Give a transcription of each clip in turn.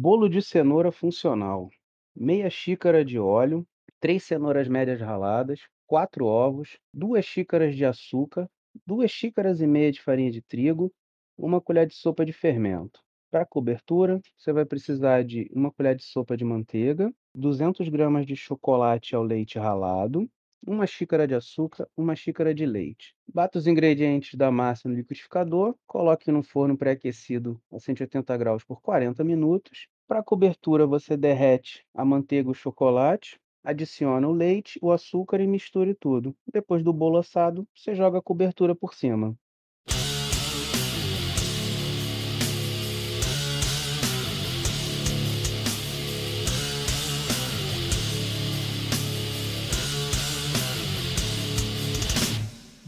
Bolo de cenoura funcional: meia xícara de óleo, 3 cenouras médias raladas, 4 ovos, 2 xícaras de açúcar, 2 xícaras e meia de farinha de trigo, 1 colher de sopa de fermento. Para cobertura, você vai precisar de 1 colher de sopa de manteiga, 200 gramas de chocolate ao leite ralado, 1 xícara de açúcar, 1 xícara de leite. Bata os ingredientes da massa no liquidificador, coloque no forno pré-aquecido a 180 graus por 40 minutos. Para cobertura, você derrete a manteiga e o chocolate, adiciona o leite, o açúcar e misture tudo. Depois do bolo assado, você joga a cobertura por cima.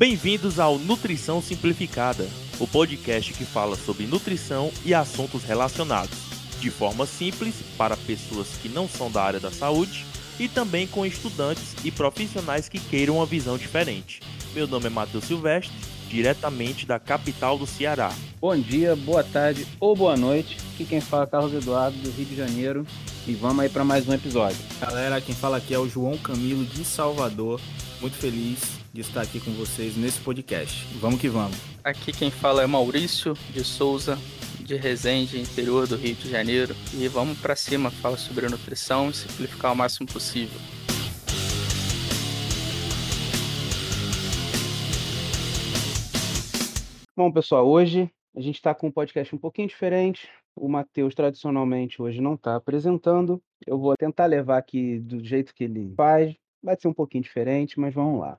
Bem-vindos ao Nutrição Simplificada, o podcast que fala sobre nutrição e assuntos relacionados, de forma simples para pessoas que não são da área da saúde e também com estudantes e profissionais que queiram uma visão diferente. Meu nome é Matheus Silvestre, diretamente da capital do Ceará. Bom dia, boa tarde ou boa noite. Aqui quem fala é Carlos Eduardo, do Rio de Janeiro. E vamos aí para mais um episódio. Galera, quem fala aqui é o João Camilo de Salvador. Muito feliz de estar aqui com vocês nesse podcast. Vamos que vamos. Aqui quem fala é Maurício de Souza, de Resende, interior do Rio de Janeiro. E vamos para cima, falar sobre nutrição e simplificar o máximo possível. Bom, pessoal, hoje a gente está com um podcast um pouquinho diferente. O Matheus, tradicionalmente, hoje não está apresentando. Eu vou tentar levar aqui do jeito que ele faz. Vai ser um pouquinho diferente, mas vamos lá.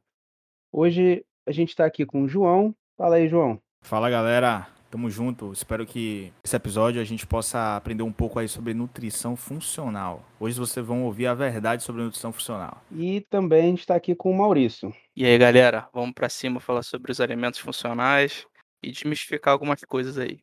Hoje a gente está aqui com o João. Fala aí, João. Fala, galera. Tamo junto. Espero que esse episódio a gente possa aprender um pouco aí sobre nutrição funcional. Hoje vocês vão ouvir a verdade sobre nutrição funcional. E também a gente está aqui com o Maurício. E aí, galera, vamos para cima falar sobre os alimentos funcionais e desmistificar algumas coisas aí.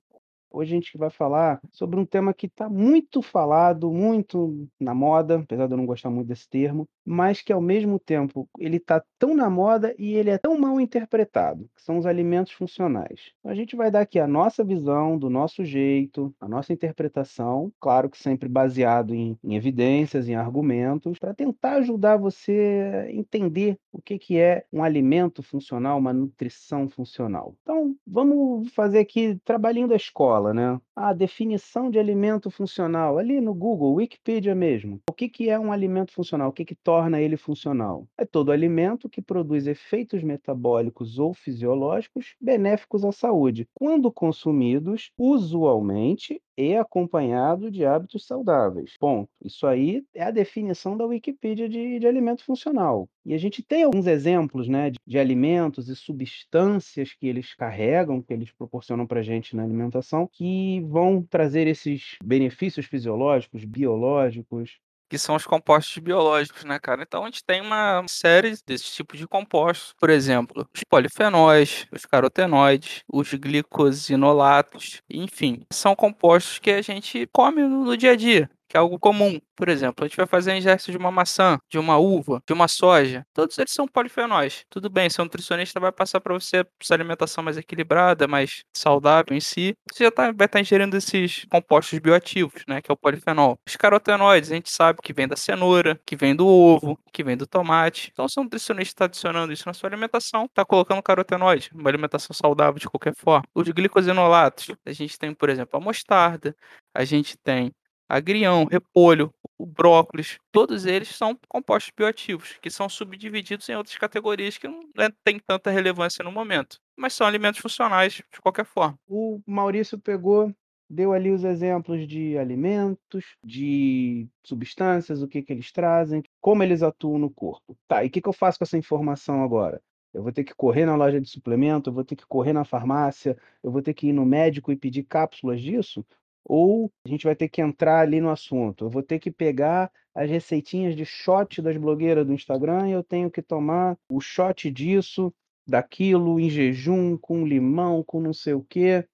Hoje a gente vai falar sobre um tema que está muito falado, muito na moda, apesar de eu não gostar muito desse termo, mas que ao mesmo tempo ele está tão na moda e ele é tão mal interpretado, que são os alimentos funcionais. Então, a gente vai dar aqui a nossa visão, do nosso jeito, a nossa interpretação, claro que sempre baseado em, em evidências, em argumentos, para tentar ajudar você a entender o que, que é um alimento funcional, uma nutrição funcional. Então, vamos fazer aqui trabalhinho da escola escola, né? A definição de alimento funcional, ali no Google, Wikipedia mesmo. O que, que é um alimento funcional? O que, que torna ele funcional? É todo alimento que produz efeitos metabólicos ou fisiológicos benéficos à saúde, quando consumidos usualmente e acompanhado de hábitos saudáveis. Ponto. Isso aí é a definição da Wikipedia de, de alimento funcional. E a gente tem alguns exemplos né, de, de alimentos e substâncias que eles carregam, que eles proporcionam para a gente na alimentação, que vão trazer esses benefícios fisiológicos, biológicos, que são os compostos biológicos, né, cara? Então a gente tem uma série desses tipos de compostos, por exemplo, os polifenóis, os carotenoides, os glicosinolatos, enfim, são compostos que a gente come no dia a dia que é algo comum. Por exemplo, a gente vai fazer a ingestão de uma maçã, de uma uva, de uma soja. Todos eles são polifenóis. Tudo bem, seu nutricionista vai passar para você essa alimentação mais equilibrada, mais saudável em si. Você já tá, vai estar tá ingerindo esses compostos bioativos, né, que é o polifenol. Os carotenoides, a gente sabe que vem da cenoura, que vem do ovo, que vem do tomate. Então, se o nutricionista está adicionando isso na sua alimentação, está colocando carotenoide, uma alimentação saudável de qualquer forma. Os glicosinolatos, a gente tem, por exemplo, a mostarda, a gente tem agrião, repolho, o brócolis, todos eles são compostos bioativos, que são subdivididos em outras categorias que não né, têm tanta relevância no momento, mas são alimentos funcionais de qualquer forma. O Maurício pegou, deu ali os exemplos de alimentos, de substâncias, o que, que eles trazem, como eles atuam no corpo. Tá, e o que, que eu faço com essa informação agora? Eu vou ter que correr na loja de suplemento, eu vou ter que correr na farmácia, eu vou ter que ir no médico e pedir cápsulas disso? Ou a gente vai ter que entrar ali no assunto. Eu vou ter que pegar as receitinhas de shot das blogueiras do Instagram e eu tenho que tomar o shot disso, daquilo, em jejum, com limão, com não sei o quê.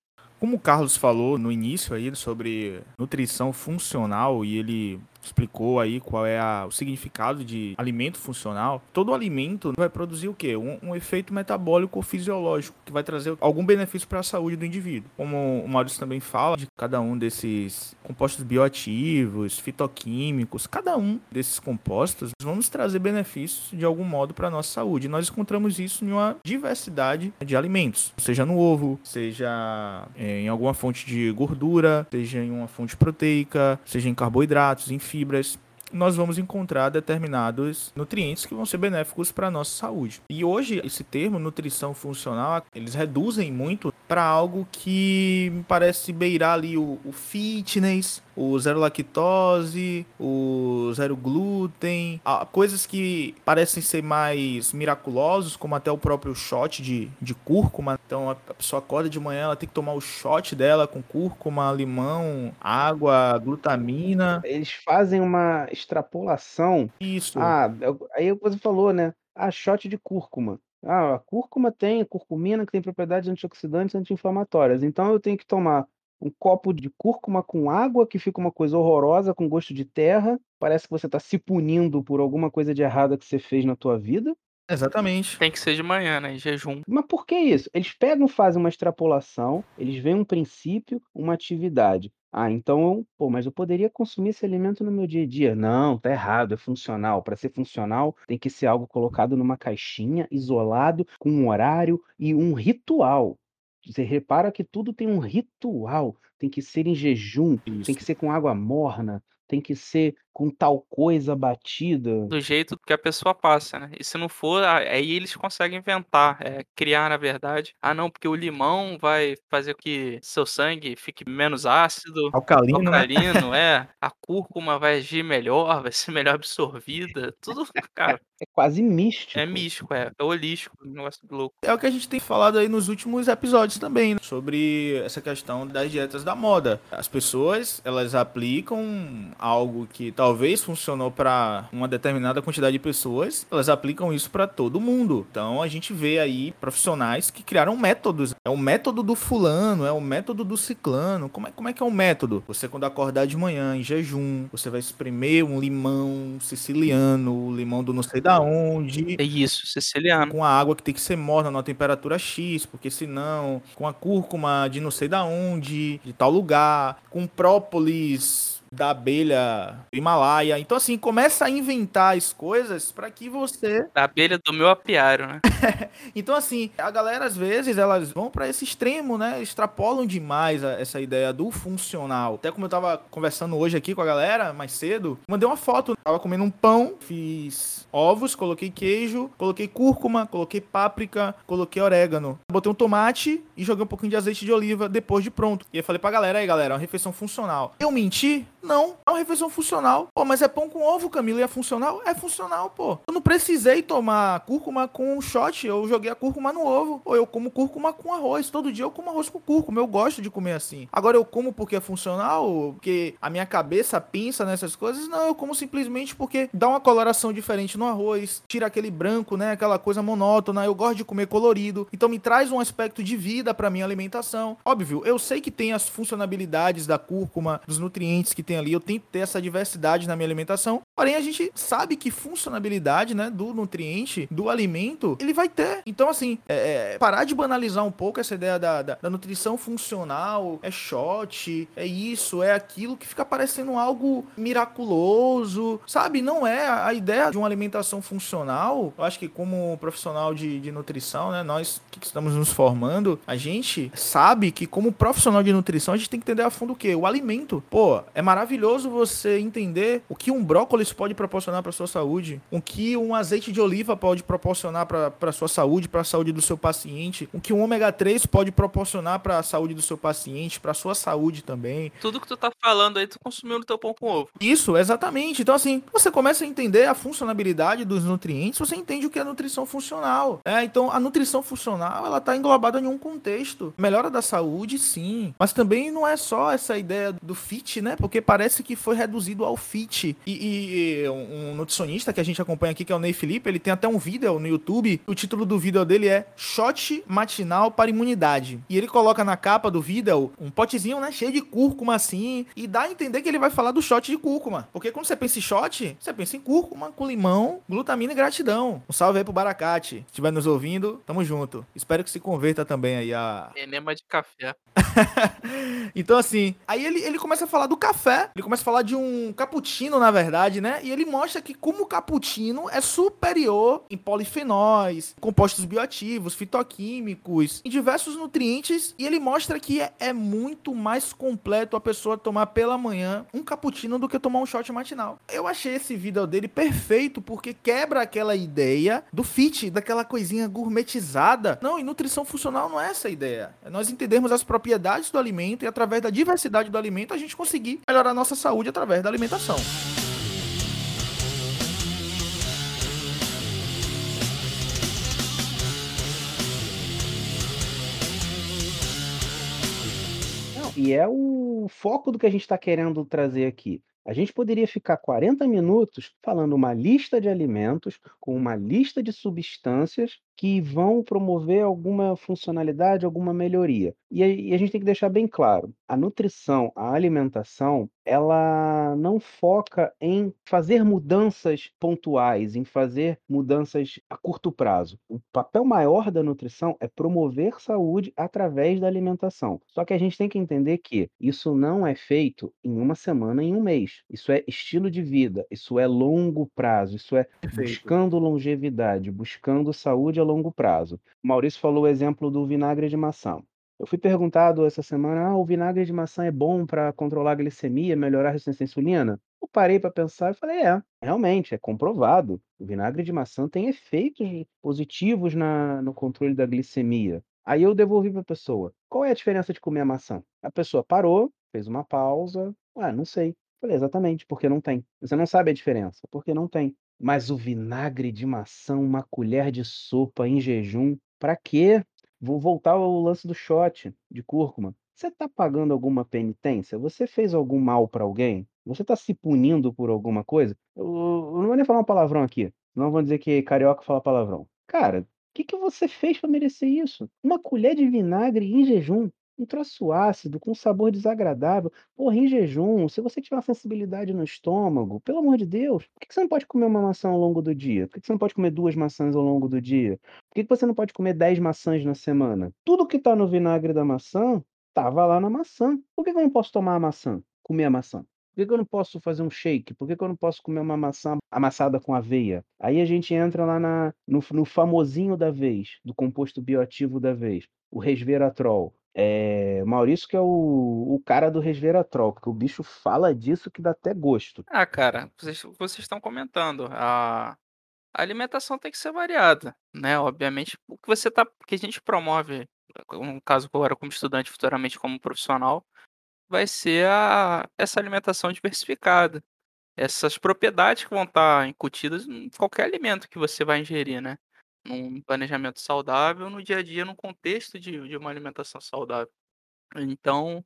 Como o Carlos falou no início aí sobre nutrição funcional e ele explicou aí qual é a, o significado de alimento funcional, todo alimento vai produzir o quê? Um, um efeito metabólico ou fisiológico que vai trazer algum benefício para a saúde do indivíduo. Como o Maurício também fala de cada um desses compostos bioativos, fitoquímicos, cada um desses compostos vamos trazer benefícios de algum modo para a nossa saúde. nós encontramos isso em uma diversidade de alimentos, seja no ovo, seja é, em alguma fonte de gordura, seja em uma fonte proteica, seja em carboidratos, em fibras nós vamos encontrar determinados nutrientes que vão ser benéficos para a nossa saúde. E hoje, esse termo, nutrição funcional, eles reduzem muito para algo que me parece beirar ali o, o fitness, o zero lactose, o zero glúten, coisas que parecem ser mais miraculosos, como até o próprio shot de, de cúrcuma. Então a pessoa acorda de manhã, ela tem que tomar o shot dela com cúrcuma, limão, água, glutamina. Eles fazem uma extrapolação. Isso. Ah, aí você falou, né? Ah, shot de cúrcuma. Ah, a cúrcuma tem curcumina que tem propriedades antioxidantes e anti-inflamatórias. Então eu tenho que tomar um copo de cúrcuma com água, que fica uma coisa horrorosa, com gosto de terra. Parece que você está se punindo por alguma coisa de errada que você fez na tua vida. Exatamente. Tem que ser de manhã, né? Em jejum. Mas por que isso? Eles pegam, fazem uma extrapolação, eles veem um princípio, uma atividade. Ah, então, pô, mas eu poderia consumir esse alimento no meu dia a dia. Não, tá errado, é funcional. Para ser funcional, tem que ser algo colocado numa caixinha, isolado, com um horário e um ritual. Você repara que tudo tem um ritual, tem que ser em jejum, tem que ser com água morna, tem que ser com tal coisa batida. Do jeito que a pessoa passa, né? E se não for, aí eles conseguem inventar, é, criar, na verdade. Ah, não, porque o limão vai fazer que seu sangue fique menos ácido. Alcalino, né? alcalino né? é. A cúrcuma vai agir melhor, vai ser melhor absorvida. Tudo, cara. É quase místico. É místico, é. É holístico, um negócio louco. É o que a gente tem falado aí nos últimos episódios também, né? sobre essa questão das dietas da moda. As pessoas, elas aplicam algo que talvez funcionou para uma determinada quantidade de pessoas, elas aplicam isso para todo mundo. Então a gente vê aí profissionais que criaram métodos. É o método do fulano, é o método do ciclano. Como é, como é que é o método? Você quando acordar de manhã em jejum, você vai espremer um limão siciliano, limão do não sei da onde. É isso, siciliano. Com a água que tem que ser morna numa temperatura X, porque senão, com a cúrcuma de não sei da onde, de tal lugar, com própolis da abelha do Himalaia. Então, assim, começa a inventar as coisas para que você. Da abelha do meu apiário, né? então, assim, a galera, às vezes, elas vão para esse extremo, né? Extrapolam demais a, essa ideia do funcional. Até como eu tava conversando hoje aqui com a galera, mais cedo, mandei uma foto. Tava comendo um pão, fiz ovos, coloquei queijo, coloquei cúrcuma, coloquei páprica, coloquei orégano. Botei um tomate e joguei um pouquinho de azeite de oliva depois de pronto. E eu falei pra galera, aí galera, é uma refeição funcional. Eu menti? Não, é uma refeição funcional. Pô, mas é pão com ovo, Camila, e é funcional? É funcional, pô. Eu não precisei tomar cúrcuma com um shot, eu joguei a cúrcuma no ovo. Ou eu como cúrcuma com arroz. Todo dia eu como arroz com cúrcuma, eu gosto de comer assim. Agora eu como porque é funcional, porque a minha cabeça pensa nessas coisas? Não, eu como simplesmente porque dá uma coloração diferente no arroz, tira aquele branco, né, aquela coisa monótona. Eu gosto de comer colorido. Então me traz um aspecto de vida para minha alimentação. Óbvio, eu sei que tem as funcionalidades da cúrcuma, dos nutrientes que tem tem ali, eu tento ter essa diversidade na minha alimentação. Porém, a gente sabe que funcionalidade, né, do nutriente, do alimento, ele vai ter. Então, assim, é, é, parar de banalizar um pouco essa ideia da, da, da, nutrição funcional, é shot, é isso, é aquilo, que fica parecendo algo miraculoso, sabe? Não é a, ideia de uma alimentação funcional. Eu acho que como profissional de, de nutrição, né, nós que estamos nos formando, a gente sabe que como profissional de nutrição, a gente tem que entender a fundo o quê? O alimento. Pô, é maravilhoso maravilhoso você entender o que um brócolis pode proporcionar para sua saúde, o que um azeite de oliva pode proporcionar para sua saúde, para a saúde do seu paciente, o que um ômega 3 pode proporcionar para a saúde do seu paciente, para sua saúde também. Tudo que tu tá falando aí, tu consumiu no teu pão com ovo. Isso, exatamente. Então, assim, você começa a entender a funcionalidade dos nutrientes, você entende o que é nutrição funcional. É, então, a nutrição funcional, ela tá englobada em um contexto. Melhora da saúde, sim. Mas também não é só essa ideia do fit, né? Porque parece que foi reduzido ao fit. E, e um, um nutricionista que a gente acompanha aqui, que é o Ney Felipe, ele tem até um vídeo no YouTube. O título do vídeo dele é Shot Matinal para Imunidade. E ele coloca na capa do vídeo um potezinho, né, cheio de cúrcuma assim, e dá a entender que ele vai falar do shot de cúrcuma. Porque quando você pensa em shot, você pensa em cúrcuma com limão, glutamina e gratidão. Um salve aí pro Baracate. Se estiver nos ouvindo, tamo junto. Espero que se converta também aí a. Enema de café. então, assim, aí ele, ele começa a falar do café, ele começa a falar de um cappuccino, na verdade, né? E ele mostra que como o cappuccino é superior em polifenóis, compostos bioativos, fitoquímicos, em diversos nutrientes, e ele mostra que é, é muito mais completo a pessoa tomar pela manhã um cappuccino do que tomar um shot matinal. Eu achei esse vídeo dele perfeito porque quebra aquela ideia do fit, daquela coisinha gourmetizada. Não, e nutrição funcional não é essa a ideia. É nós entendermos as propriedades do alimento e através da diversidade do alimento a gente conseguir melhorar a nossa saúde através da alimentação. e é o foco do que a gente está querendo trazer aqui. A gente poderia ficar 40 minutos falando uma lista de alimentos com uma lista de substâncias que vão promover alguma funcionalidade, alguma melhoria. E a gente tem que deixar bem claro, a nutrição, a alimentação, ela não foca em fazer mudanças pontuais, em fazer mudanças a curto prazo. O papel maior da nutrição é promover saúde através da alimentação. Só que a gente tem que entender que isso não é feito em uma semana, em um mês. Isso é estilo de vida, isso é longo prazo, isso é Perfeito. buscando longevidade, buscando saúde a longo prazo. O Maurício falou o exemplo do vinagre de maçã. Eu fui perguntado essa semana: ah, o vinagre de maçã é bom para controlar a glicemia, melhorar a resistência à insulina? Eu parei para pensar e falei: é, realmente, é comprovado. O vinagre de maçã tem efeitos positivos na, no controle da glicemia. Aí eu devolvi para a pessoa: qual é a diferença de comer a maçã? A pessoa parou, fez uma pausa. Ah, não sei. Falei, exatamente, porque não tem. Você não sabe a diferença, porque não tem. Mas o vinagre de maçã, uma colher de sopa em jejum, para quê? Vou voltar ao lance do shot de cúrcuma. Você está pagando alguma penitência? Você fez algum mal para alguém? Você está se punindo por alguma coisa? Eu, eu, não vou nem falar um palavrão aqui, não vão dizer que carioca fala palavrão. Cara, o que, que você fez para merecer isso? Uma colher de vinagre em jejum. Um troço ácido, com sabor desagradável. Porra, em jejum, se você tiver uma sensibilidade no estômago, pelo amor de Deus, por que você não pode comer uma maçã ao longo do dia? Por que você não pode comer duas maçãs ao longo do dia? Por que você não pode comer dez maçãs na semana? Tudo que tá no vinagre da maçã, tava lá na maçã. Por que eu não posso tomar a maçã? Comer a maçã? Por que que eu não posso fazer um shake? Por que que eu não posso comer uma maçã amassada com aveia? Aí a gente entra lá na, no, no famosinho da vez, do composto bioativo da vez, o resveratrol. É, Maurício que é o, o cara do resveratrol, porque o bicho fala disso que dá até gosto. Ah, cara, vocês, estão comentando, a, a alimentação tem que ser variada, né? Obviamente, o que você tá, que a gente promove, no caso agora como estudante, futuramente como profissional, vai ser a, essa alimentação diversificada. Essas propriedades que vão estar incutidas em qualquer alimento que você vai ingerir, né? Num planejamento saudável, no dia a dia, num contexto de de uma alimentação saudável. Então, o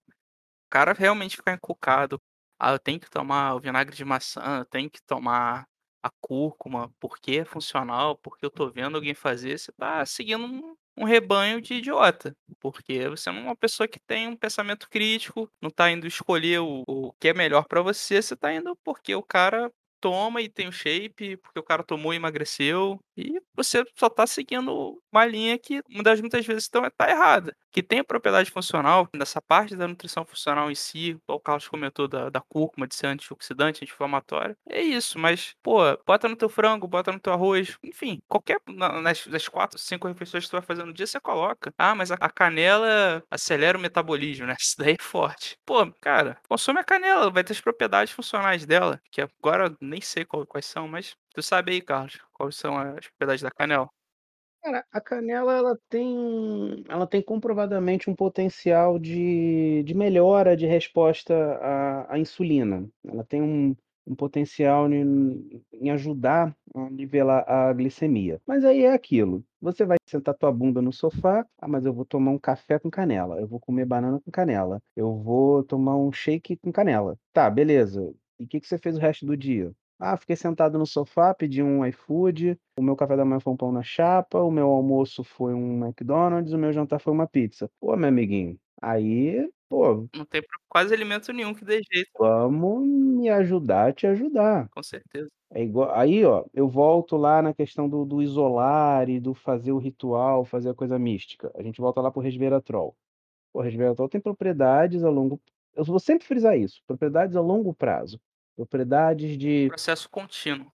cara realmente ficar encucado, "Ah, eu tenho que tomar o vinagre de maçã, eu tenho que tomar a cúrcuma, porque é funcional, porque eu tô vendo alguém fazer", você tá seguindo um um rebanho de idiota, porque você não é uma pessoa que tem um pensamento crítico, não tá indo escolher o o que é melhor pra você, você tá indo porque o cara toma e tem o shape, porque o cara tomou e emagreceu, e você só tá seguindo uma linha que muitas muitas vezes então tá errada. Que tem a propriedade funcional, nessa parte da nutrição funcional em si, o Carlos comentou da, da cúrcuma, de ser antioxidante, anti-inflamatório, é isso, mas, pô, bota no teu frango, bota no teu arroz, enfim, qualquer, nas, nas quatro, cinco refeições que tu vai fazer no dia, você coloca. Ah, mas a, a canela acelera o metabolismo, né? Isso daí é forte. Pô, cara, consome a canela, vai ter as propriedades funcionais dela, que agora nem sei qual, quais são, mas tu sabe aí, Carlos, quais são as propriedades da canela? Cara, a canela ela tem ela tem comprovadamente um potencial de de melhora de resposta à à insulina. Ela tem um um potencial em em ajudar a nivelar a glicemia. Mas aí é aquilo, você vai sentar tua bunda no sofá: "Ah, mas eu vou tomar um café com canela, eu vou comer banana com canela, eu vou tomar um shake com canela". Tá, beleza. E o que que você fez o resto do dia? Ah, fiquei sentado no sofá, pedi um iFood, o meu café da manhã foi um pão na chapa, o meu almoço foi um McDonald's, o meu jantar foi uma pizza. Pô, meu amiguinho, aí, pô, Não tem quase alimento nenhum que dê jeito, vamos me ajudar a te ajudar. com certeza. É igual aí, ó, eu volto lá na questão do do isolar e do fazer o ritual, fazer a coisa mística. A gente volta lá para o resveratrol. O resveratrol tem propriedades a longo eu vou sempre frisar isso, propriedades a longo prazo, propriedades de Processo contínuo.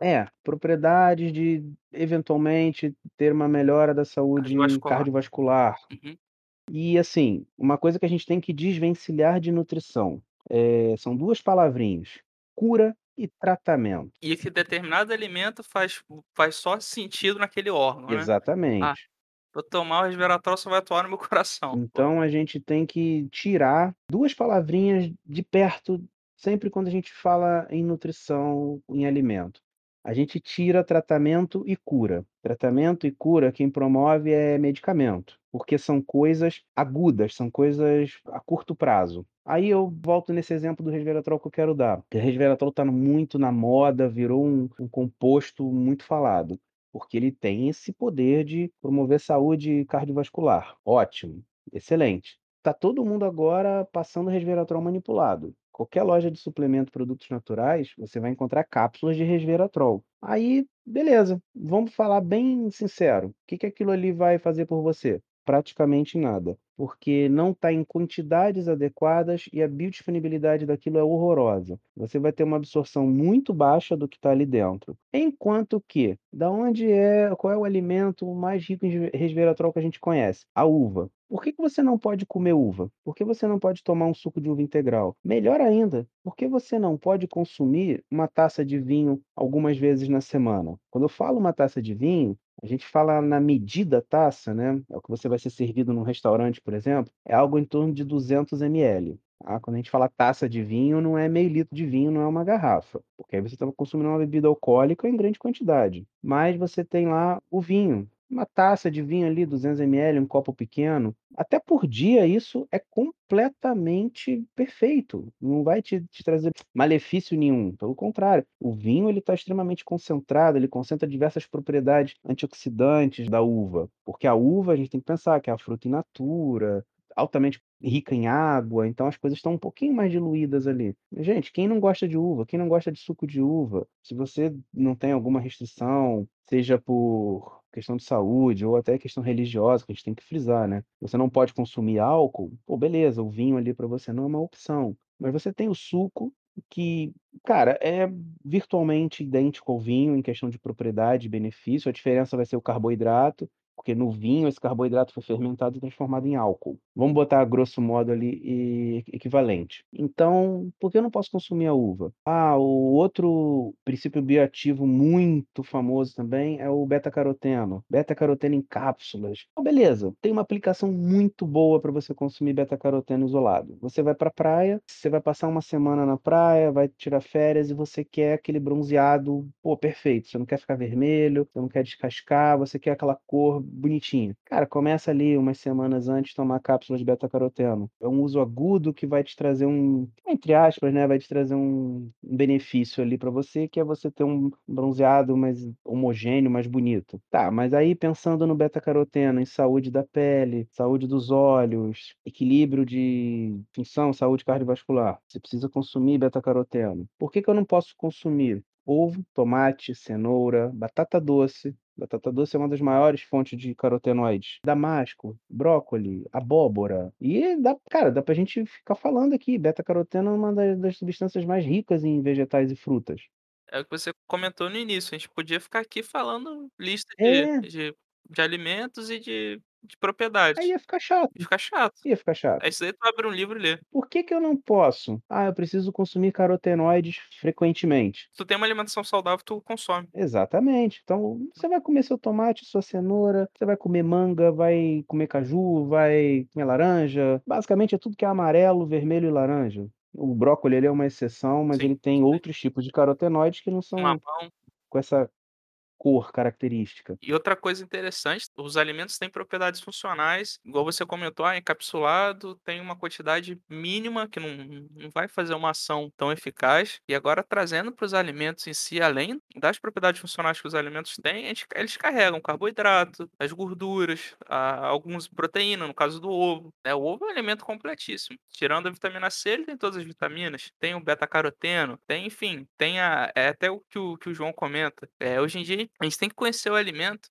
é, propriedades de eventualmente ter uma melhora da saúde Cardiovascular. cardiovascular. Uhum. E assim, uma coisa que a gente tem que desvencilhar de nutrição, eh, são 2 palavrinhas: cura e tratamento. E que determinado alimento faz faz só sentido naquele órgão, né. Ah, Exatamente. vou tomar o resveratrol só vai atuar no meu coração. Pô, Então a gente tem que tirar 2 palavrinhas de perto, sempre quando a gente fala em nutrição, em alimento. A gente tira tratamento e cura. Tratamento e cura quem promove é medicamento, porque são coisas agudas, são coisas a curto prazo. Aí eu volto nesse exemplo do resveratrol que eu quero dar, o resveratrol está muito na moda, virou um um composto muito falado, porque ele tem esse poder de promover saúde cardiovascular. Ótimo, excelente. Tá todo mundo agora passando resveratrol manipulado. Qualquer loja de suplemento, produtos naturais, você vai encontrar cápsulas de resveratrol. Aí, beleza, vamos falar bem sincero, o que que aquilo ali vai fazer por você? Praticamente nada, porque não está em quantidades adequadas e a biodisponibilidade daquilo é horrorosa. Você vai ter uma absorção muito baixa do que está ali dentro. Enquanto que, da onde é, qual é o alimento mais rico em resve- resveratrol que a gente conhece? A uva. Por que que você não pode comer uva? Por que você não pode tomar um suco de uva integral? Melhor ainda, por que você não pode consumir uma taça de vinho algumas vezes na semana? Quando eu falo uma taça de vinho, a gente fala na medida taça, né, é o que você vai ser servido num restaurante, por exemplo, é algo em torno de 200 ml, tá. Quando a gente fala taça de vinho, não é meio litro de vinho, não é uma garrafa, porque aí você está consumindo uma bebida alcoólica em grande quantidade. Mas você tem lá o vinho, uma taça de vinho ali, 200 ml, um copo pequeno, até por dia isso é completamente perfeito, não vai te te trazer malefício nenhum, pelo contrário, o vinho ele está extremamente concentrado, ele concentra diversas propriedades antioxidantes da uva, porque a uva a gente tem que pensar que é a fruta in natura, altamente rica em água, então as coisas estão um pouquinho mais diluídas ali. Gente, quem não gosta de uva, quem não gosta de suco de uva, se você não tem alguma restrição, seja por questão de saúde ou até questão religiosa, que a gente tem que frisar, né, você não pode consumir álcool, pô, beleza, o vinho ali para você não é uma opção, mas você tem o suco que, cara, é virtualmente idêntico ao vinho em questão de propriedade e benefício, a diferença vai ser o carboidrato, porque no vinho esse carboidrato foi fermentado e transformado em álcool. Vamos botar grosso modo ali equivalente. Então, por que eu não posso consumir a uva? Ah, o outro princípio bioativo muito famoso também é o beta-caroteno. Beta-caroteno em cápsulas. Então, beleza, tem uma aplicação muito boa para você consumir beta-caroteno isolado. Você vai para a praia, você vai passar uma semana na praia, vai tirar férias e você quer aquele bronzeado, pô, perfeito. Você não quer ficar vermelho, você não quer descascar, você quer aquela cor bonitinha. Cara, começa ali umas semanas antes tomar cápsulas beta-caroteno. É um uso agudo que vai te trazer um, entre aspas, né, vai te trazer um benefício ali para você, que é você ter um bronzeado mais homogêneo, mais bonito. Tá, mas aí pensando no beta-caroteno, em saúde da pele, saúde dos olhos, equilíbrio de função, saúde cardiovascular, você precisa consumir beta-caroteno. Por que que eu não posso consumir ovo, tomate, cenoura, batata doce, Batata doce é uma das maiores fontes de carotenoides. Damasco, brócoli, abóbora. E dá, cara, dá pra gente ficar falando aqui. Beta-caroteno é uma das, das substâncias mais ricas em vegetais e frutas. É o que você comentou no início, a gente podia ficar aqui falando lista de É, de de alimentos e de de aí propriedades. ia ficar chato. E fica chato. Ia ficar chato. Aí isso daí tu abre um livro e lê. Por que que eu não posso? Ah, eu preciso consumir carotenoides frequentemente. Se tu tem uma alimentação saudável, tu consome. Exatamente. Então, você vai comer seu tomate, sua cenoura, você vai comer manga, vai comer caju, vai comer laranja. Basicamente é tudo que é amarelo, vermelho e laranja. O brócolis ele é uma exceção, mas Sim, ele tem outros tipos de carotenoides que não são com essa cor característica. E outra coisa interessante, os alimentos têm propriedades funcionais, igual você comentou, ah, encapsulado tem uma quantidade mínima que não, não vai fazer uma ação tão eficaz. E agora trazendo para os alimentos em si, além das propriedades funcionais que os alimentos têm, eles, carregam carboidrato, as gorduras, a, algumas proteínas, no caso do ovo. Né? O ovo é um alimento completíssimo. Tirando a vitamina C, ele tem todas as vitaminas, tem o beta-caroteno, tem, enfim, tem a, é até o que o, que o João comenta. É, hoje em dia, a gente tem que conhecer o alimento.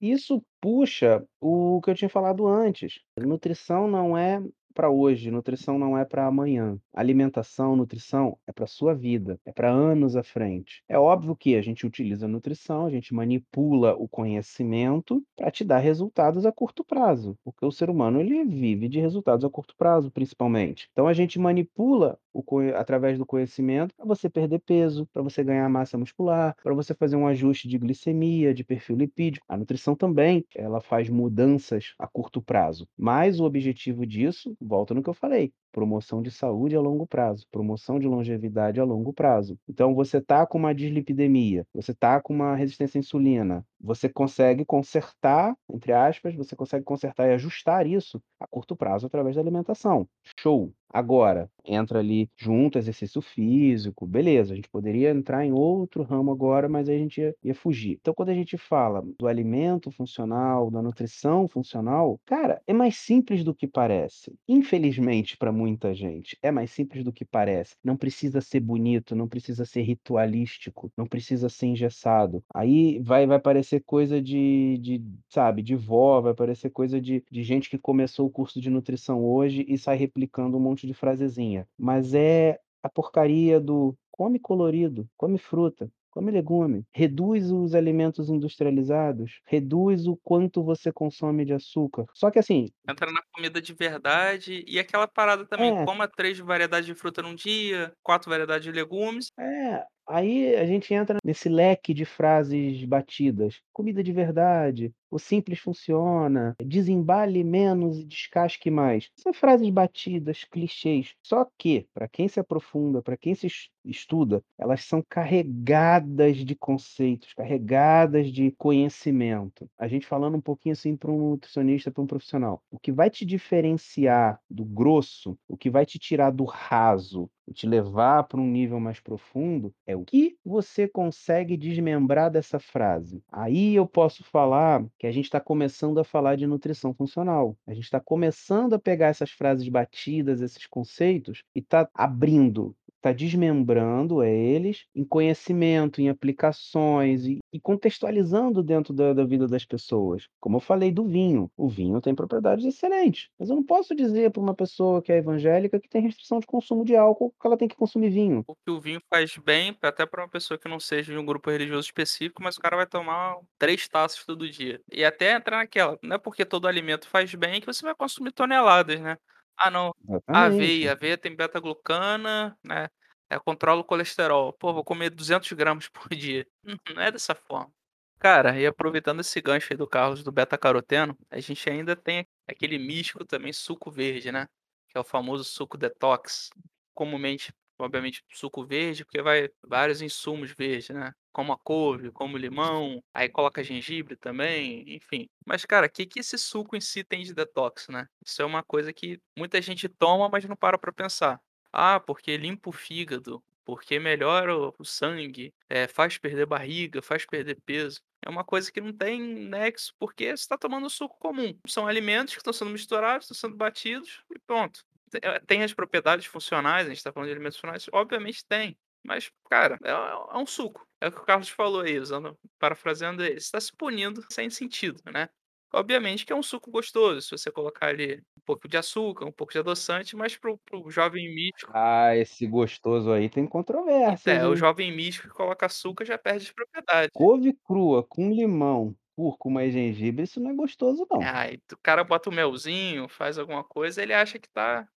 Isso puxa o que eu tinha falado antes. Nutrição não é para hoje, nutrição não é para amanhã. Alimentação, nutrição é para sua vida, é para anos à frente. É óbvio que a gente utiliza a nutrição, a gente manipula o conhecimento para te dar resultados a curto prazo, porque o ser humano ele vive de resultados a curto prazo, principalmente. Então a gente manipula o, através do conhecimento para você perder peso, para você ganhar massa muscular, para você fazer um ajuste de glicemia, de perfil lipídico. A nutrição também, ela faz mudanças a curto prazo, mas o objetivo disso volta no que eu falei, promoção de saúde a longo prazo, promoção de longevidade a longo prazo. Então, você está com uma dislipidemia, você está com uma resistência à insulina, você consegue consertar, entre aspas, você consegue consertar e ajustar isso a curto prazo através da alimentação. Show! Agora, entra ali junto exercício físico, beleza, a gente poderia entrar em outro ramo agora, mas aí a gente ia, ia fugir. Então, quando a gente fala do alimento funcional, da nutrição funcional, cara, é mais simples do que parece. Infelizmente, para muita gente, é mais simples do que parece. Não precisa ser bonito, não precisa ser ritualístico, não precisa ser engessado. Aí vai, vai parecer coisa de, de, sabe, de vó, vai parecer coisa de, de gente que começou o curso de nutrição hoje e sai replicando um monte de frasezinha. Mas é a porcaria do come colorido, come fruta, come legume, reduz os alimentos industrializados, reduz o quanto você consome de açúcar. Só que assim. Entra na comida de verdade e aquela parada também, É. coma três variedades de fruta num dia, quatro variedades de legumes. É, Aí a gente entra nesse leque de frases batidas. Comida de verdade, o simples funciona, desembale menos e descasque mais. São frases batidas, clichês. Só que, para quem se aprofunda, para quem se estuda, elas são carregadas de conceitos, carregadas de conhecimento. A gente falando um pouquinho assim para um nutricionista, para um profissional. O que vai te diferenciar do grosso, o que vai te tirar do raso, e te levar para um nível mais profundo é o que você consegue desmembrar dessa frase. Aí eu posso falar que a gente está começando a falar de nutrição funcional. A gente está começando a pegar essas frases batidas, esses conceitos, e está abrindo, está desmembrando eles em conhecimento, em aplicações e, e contextualizando dentro da, da, vida das pessoas. Como eu falei do vinho, o vinho tem propriedades excelentes, mas eu não posso dizer para uma pessoa que é evangélica que tem restrição de consumo de álcool que ela tem que consumir vinho. Porque o vinho faz bem até para uma pessoa que não seja de um grupo religioso específico, mas o cara vai tomar três taças todo dia. E até entrar naquela, não é porque todo alimento faz bem que você vai consumir toneladas, né? Ah, não. Exatamente. Aveia, aveia tem beta-glucana, né? É, controla o colesterol. Pô, vou comer 200 gramas por dia. Não é dessa forma. Cara, e aproveitando esse gancho aí do Carlos do beta-caroteno, a gente ainda tem aquele místico também suco verde, né? Que é o famoso suco detox. Comumente, obviamente, suco verde, porque vai vários insumos verdes, né? Como a couve, como limão, aí coloca gengibre também, enfim. Mas, cara, o que, que esse suco em si tem de detox, né? Isso é uma coisa que muita gente toma, mas não para pra pensar. Ah, porque limpa o fígado, porque melhora o sangue, é, faz perder barriga, faz perder peso. É uma coisa que não tem nexo, porque você está tomando suco comum. São alimentos que estão sendo misturados, estão sendo batidos e pronto. Eh, tem as propriedades funcionais, a gente está falando de alimentos funcionais, obviamente tem. Mas, cara, é, é, um suco. É o que o Carlos falou aí, usando, parafraseando ele. Você está se punindo sem sentido, né? Obviamente que é um suco gostoso, se você colocar ali um pouco de açúcar, um pouco de adoçante, mas pro, pro jovem místico. Ah, esse gostoso aí tem controvérsia. É, o jovem místico que coloca açúcar já perde as propriedades. Couve crua com limão, cúrcuma e gengibre, isso não é gostoso, não. Ah, o cara bota o um melzinho, faz alguma coisa, ele acha que tá,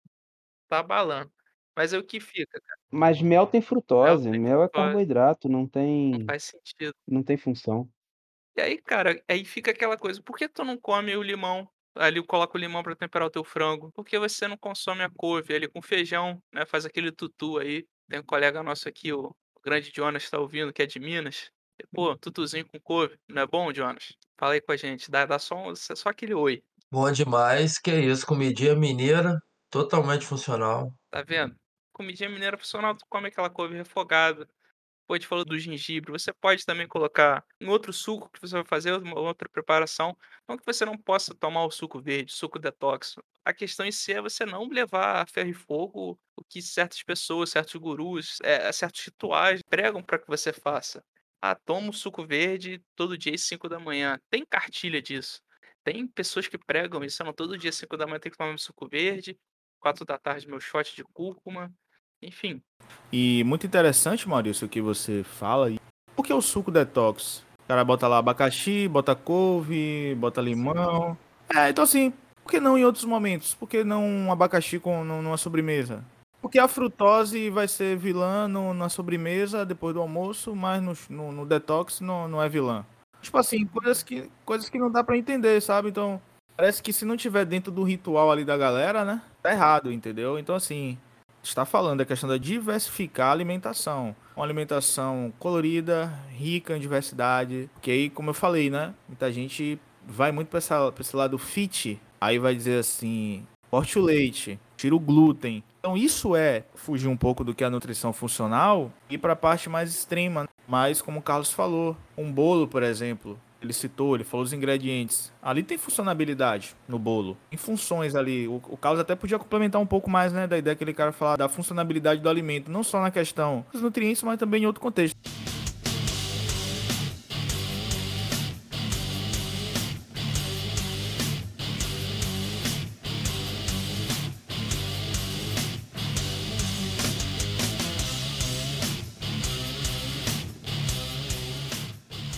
tá abalando. Mas é o que fica, cara. Mas mel tem frutose, mel, tem mel é frutose. é carboidrato, não tem. Não faz sentido. Não tem função. E aí, cara, aí fica aquela coisa, por que tu não come o limão? Ali coloca o limão para temperar o teu frango. Por que você não consome a couve ali com feijão, né? Faz aquele tutu aí. Tem um colega nosso aqui, o, o grande Jonas está ouvindo, que é de Minas. Pô, tutuzinho com couve, não é bom, Jonas? Fala aí com a gente, dá, dá só, um- só aquele oi, Bom demais, que é isso, comidinha mineira, totalmente funcional. tá vendo? Comidinha mineira funcional, tu come aquela couve refogada. Pô, gente falou do gengibre, você pode também colocar em outro suco que você vai fazer, uma outra preparação. Não que você não possa tomar o suco verde, suco detox. A questão em si é você não levar a ferro e fogo o que certas pessoas, certos gurus, eh, certos rituais pregam para que você faça. Ah, toma o suco verde todo dia às 5 da manhã. Tem cartilha disso. Tem pessoas que pregam isso, não, todo dia às 5 da manhã tem que tomar meu suco verde, 4 da tarde meu shot de cúrcuma. Enfim, E muito interessante, Maurício, o que você fala. Por que o suco detox? O cara bota lá abacaxi, bota couve, bota limão. É, então assim, por que não em outros momentos? Por que não um abacaxi com, num- numa sobremesa? Porque a frutose vai ser vilã no- na sobremesa depois do almoço, mas no, no- no detox não, não é vilã. Tipo assim, coisas que, coisas que não dá pra entender, sabe? Então, parece que se não tiver dentro do ritual ali da galera, né? Tá errado, entendeu? Então, assim, está falando da questão da diversificar a alimentação. Uma alimentação colorida, rica em diversidade. Que aí, como eu falei, né? Muita gente vai muito para esse lado fit. Aí vai dizer assim: corte o leite, tira o glúten. Então, isso é fugir um pouco do que é a nutrição funcional e para a parte mais extrema. Mas, como o Carlos falou, um bolo, por exemplo, ele citou, ele falou os ingredientes. Ali tem funcionabilidade no bolo. Em funções ali. O, o Carlos até podia complementar um pouco mais, né? Da ideia que ele quer falar da funcionalidade do alimento. Não só na questão dos nutrientes, mas também em outro contexto.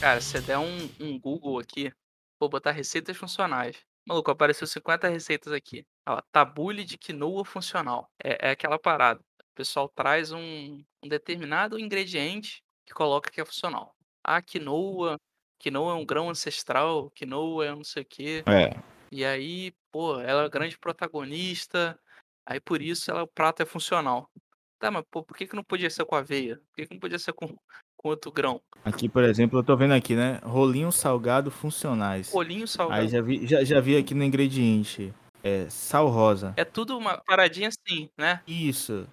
Cara, se você der um, um Google aqui, vou botar receitas funcionais. Maluco, apareceu 50 receitas aqui. Ó, tabule de quinoa funcional. É, é aquela parada. O pessoal traz um, um determinado ingrediente que coloca que é funcional. Ah, quinoa. Quinoa é um grão ancestral. Quinoa é não sei o quê. É. E aí, pô, ela é a grande protagonista. Aí por isso ela, o prato é funcional. Tá, mas pô, por que, que não podia ser com aveia? Por que, que não podia ser com, outro grão? Aqui, por exemplo, eu tô vendo aqui, né? Rolinhos salgado funcionais. Rolinho salgado. Aí já vi, já, já vi aqui no ingrediente. É sal rosa. É tudo uma paradinha assim, né? Isso.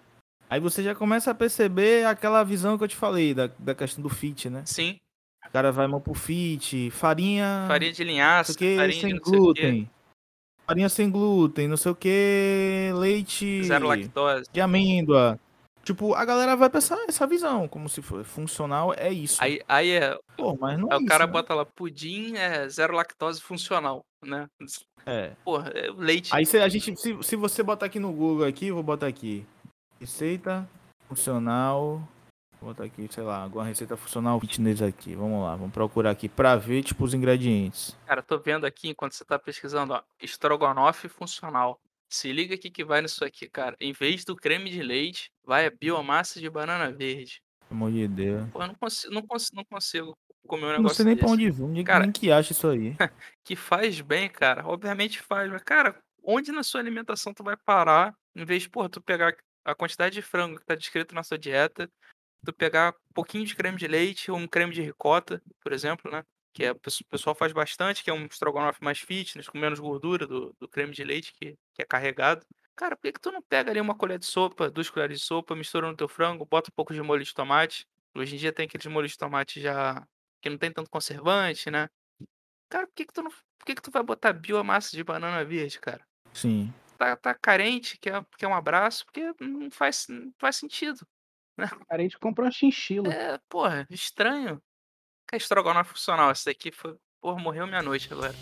Aí você já começa a perceber aquela visão que eu te falei, da, da questão do fit, né? Sim. O cara vai mal pro fit, farinha. Farinha de linhaça, que, farinha sem glúten. Farinha sem glúten, não sei o que, leite zero lactose. de amêndoa. Tipo, a galera vai pensar essa visão, como se for funcional é isso. Aí, aí é. Pô, mas não é Aí o isso, cara né? bota lá pudim é zero lactose funcional, né? É. Porra, é leite. Aí se a gente, se, se você botar aqui no Google aqui, vou botar aqui. Receita funcional. Vou botar aqui, sei lá, alguma receita funcional fitness aqui. Vamos lá, vamos procurar aqui pra ver, tipo, os ingredientes. Cara, tô vendo aqui enquanto você tá pesquisando, ó. Estrogonofe funcional. Se liga aqui que vai nisso aqui, cara. Em vez do creme de leite, vai a biomassa de banana verde. Pelo amor de Deus. Pô, eu não consigo, não consigo, não consigo comer um Não negócio sei nem pra desse. onde vir, nem, Cara- nem que acha isso aí. que faz bem, cara. Obviamente faz, mas, cara, onde na sua alimentação tu vai parar, em vez de, porra, tu pegar a quantidade de frango que tá descrito na sua dieta, tu pegar um pouquinho de creme de leite ou um creme de ricota, por exemplo, né? Que é, o pesso- o pessoal faz bastante, que é um estrogonofe mais fitness, com menos gordura do, do creme de leite, que, que é carregado. Cara, por que, que tu não pega ali uma colher de sopa, duas colheres de sopa, mistura no teu frango, bota um pouco de molho de tomate? Hoje em dia tem aqueles molhos de tomate já que não tem tanto conservante, né? Cara, por que, que tu não. Por que, que tu vai botar biomassa de banana verde, cara? Sim. Tá, tá carente, quer, quer um abraço, porque não faz, não faz sentido. A gente compra uma chinchila. É, porra, estranho. Que estrogonofe funcional. Esse daqui foi. Porra, morreu minha noite agora.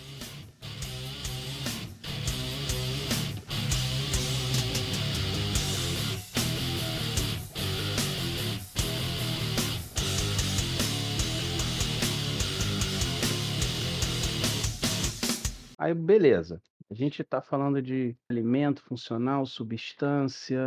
Aí, beleza. A gente tá falando de alimento funcional, substância.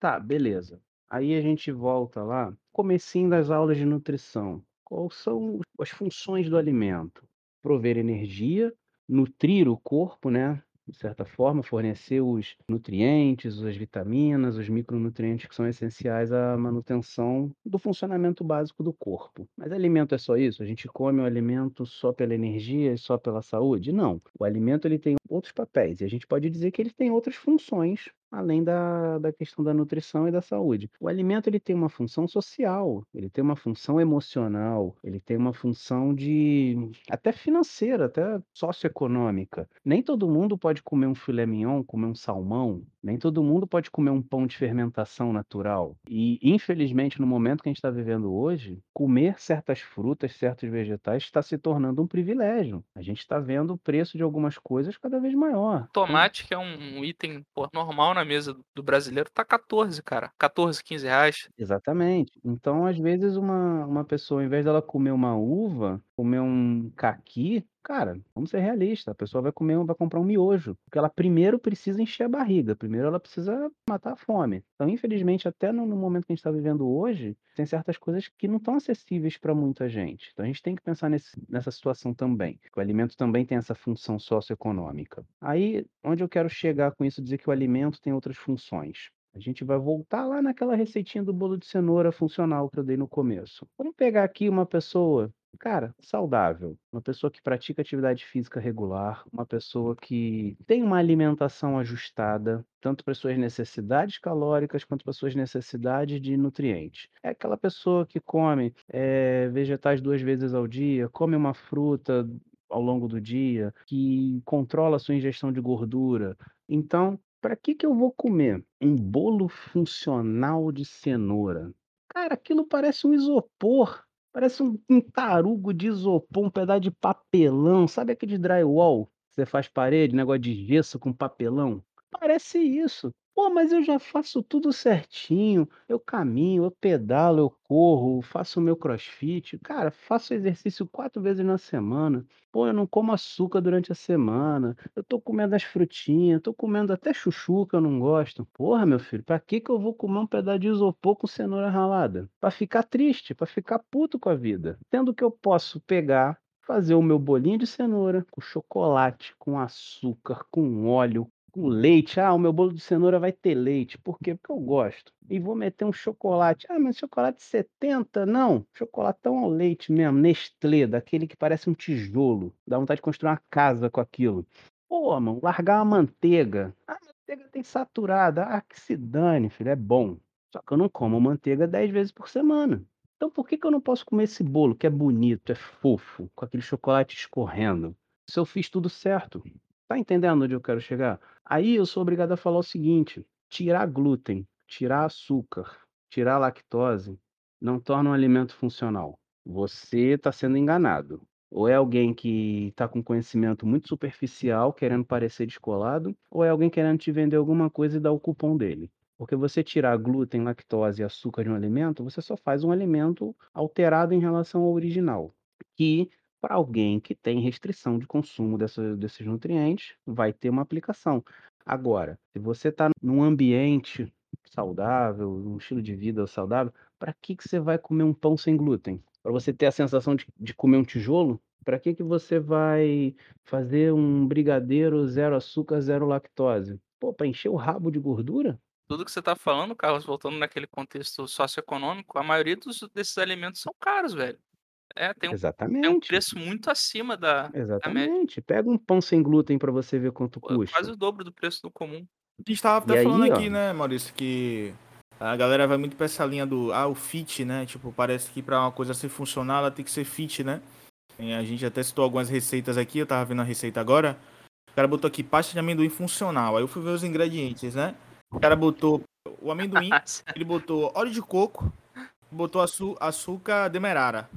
Tá, beleza. Aí a gente volta lá, comecinho das aulas de nutrição. Quais são as funções do alimento? Prover energia, nutrir o corpo, né? de certa forma, fornecer os nutrientes, as vitaminas, os micronutrientes que são essenciais à manutenção do funcionamento básico do corpo. Mas alimento é só isso? A gente come o alimento só pela energia e só pela saúde? Não. O alimento ele tem outros papéis e a gente pode dizer que ele tem outras funções além da, da questão da nutrição e da saúde. O alimento ele tem uma função social, ele tem uma função emocional, ele tem uma função de até financeira, até socioeconômica. Nem todo mundo pode comer um filé mignon, comer um salmão, nem todo mundo pode comer um pão de fermentação natural. E, infelizmente, no momento que a gente está vivendo hoje, comer certas frutas, certos vegetais está se tornando um privilégio. A gente está vendo o preço de algumas coisas cada vez maior. Tomate, que é um, item pô, normal na mesa do brasileiro, tá 14, cara. 14, 15 reais. Exatamente. Então, às vezes, uma, uma pessoa, ao invés dela comer uma uva, comer um caqui, cara, vamos ser realistas, a pessoa vai comer, vai comprar um miojo, porque ela primeiro precisa encher a barriga, primeiro ela precisa matar a fome. Então, infelizmente, até no, no momento que a gente está vivendo hoje, tem certas coisas que não estão acessíveis para muita gente. Então, a gente tem que pensar nesse, nessa situação também, o alimento também tem essa função socioeconômica. Aí, onde eu quero chegar com isso, dizer que o alimento tem outras funções. A gente vai voltar lá naquela receitinha do bolo de cenoura funcional que eu dei no começo. Vamos pegar aqui uma pessoa Cara, saudável, uma pessoa que pratica atividade física regular, uma pessoa que tem uma alimentação ajustada, tanto para suas necessidades calóricas quanto para suas necessidades de nutrientes. É aquela pessoa que come eh, vegetais duas vezes ao dia, come uma fruta ao longo do dia, que controla a sua ingestão de gordura. Então, para que que eu vou comer um bolo funcional de cenoura? Cara, aquilo parece um isopor. Parece um, um tarugo de isopor, um pedaço de papelão. Sabe aquele drywall você faz parede, negócio de gesso com papelão? Parece isso. Pô, mas eu já faço tudo certinho. Eu caminho, eu pedalo, eu corro, faço o meu crossfit. Cara, faço exercício quatro vezes na semana. Pô, eu não como açúcar durante a semana. Eu tô comendo as frutinhas, tô comendo até chuchu que eu não gosto. Porra, meu filho, pra que que eu vou comer um pedaço de isopor com cenoura ralada? Pra ficar triste, pra ficar puto com a vida. Tendo que eu posso pegar, fazer o meu bolinho de cenoura com chocolate, com açúcar, com óleo, com leite. Ah, o meu bolo de cenoura vai ter leite. Por quê? Porque eu gosto. E vou meter um chocolate. Ah, mas chocolate 70? Não. Chocolatão ao leite mesmo. Nestlé, daquele que parece um tijolo. Dá vontade de construir uma casa com aquilo. Pô, mano, largar uma manteiga. Ah, manteiga tem saturada. Ah, que se dane, filho. É bom. Só que eu não como manteiga 10 vezes por semana. Então por que, que eu não posso comer esse bolo que é bonito, é fofo, com aquele chocolate escorrendo? Se eu fiz tudo certo. Tá entendendo onde eu quero chegar? Aí eu sou obrigado a falar o seguinte: tirar glúten, tirar açúcar, tirar lactose não torna um alimento funcional. Você está sendo enganado. Ou é alguém que está com conhecimento muito superficial, querendo parecer descolado, ou é alguém querendo te vender alguma coisa e dar o cupom dele. Porque você tirar glúten, lactose e açúcar de um alimento, você só faz um alimento alterado em relação ao original, que para alguém que tem restrição de consumo dessa, desses nutrientes, vai ter uma aplicação. Agora, se você está num ambiente saudável, um estilo de vida saudável, para que, que você vai comer um pão sem glúten? Para você ter a sensação de, de comer um tijolo? Para que, que você vai fazer um brigadeiro zero açúcar, zero lactose? Pô, para encher o rabo de gordura? Tudo que você tá falando, Carlos, voltando naquele contexto socioeconômico, a maioria dos, desses alimentos são caros, velho. É, tem um, tem um Exatamente. preço muito acima da, da. Exatamente. Pega um pão sem glúten para você ver quanto Pô, Quase custa. o dobro do preço do comum. A gente tava E até falando aí, aqui, ó, né, Maurício, que a galera vai muito pra essa linha do, ah, o fit, né? Tipo, parece que pra uma coisa ser funcional, ela tem que ser fit, né? E a gente até citou algumas receitas aqui, eu tava vendo a receita agora. O cara botou aqui pasta de amendoim funcional. Aí eu fui ver os ingredientes, né? O cara botou o amendoim, ele botou óleo de coco, botou açu- açúcar demerara.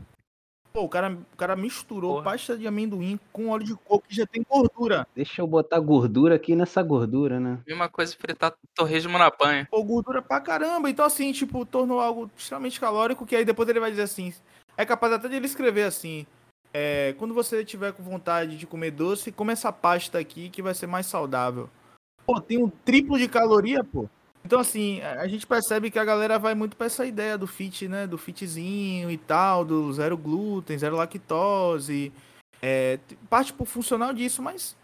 Pô, o cara, o cara misturou Porra. pasta de amendoim com óleo de coco que já tem gordura. deixa eu botar gordura aqui nessa gordura, né? Mesma coisa fritar torresmo na panha. Pô, gordura pra caramba. Então, assim, tipo, tornou algo extremamente calórico, que aí depois ele vai dizer assim. É capaz até de ele escrever assim. É, quando você tiver com vontade de comer doce, come essa pasta aqui que vai ser mais saudável. Pô, tem um triplo de caloria, pô. Então, assim, a gente percebe que a galera vai muito pra essa ideia do fit, né? Do fitzinho e tal, do zero glúten, zero lactose. É, parte pro funcional disso, mas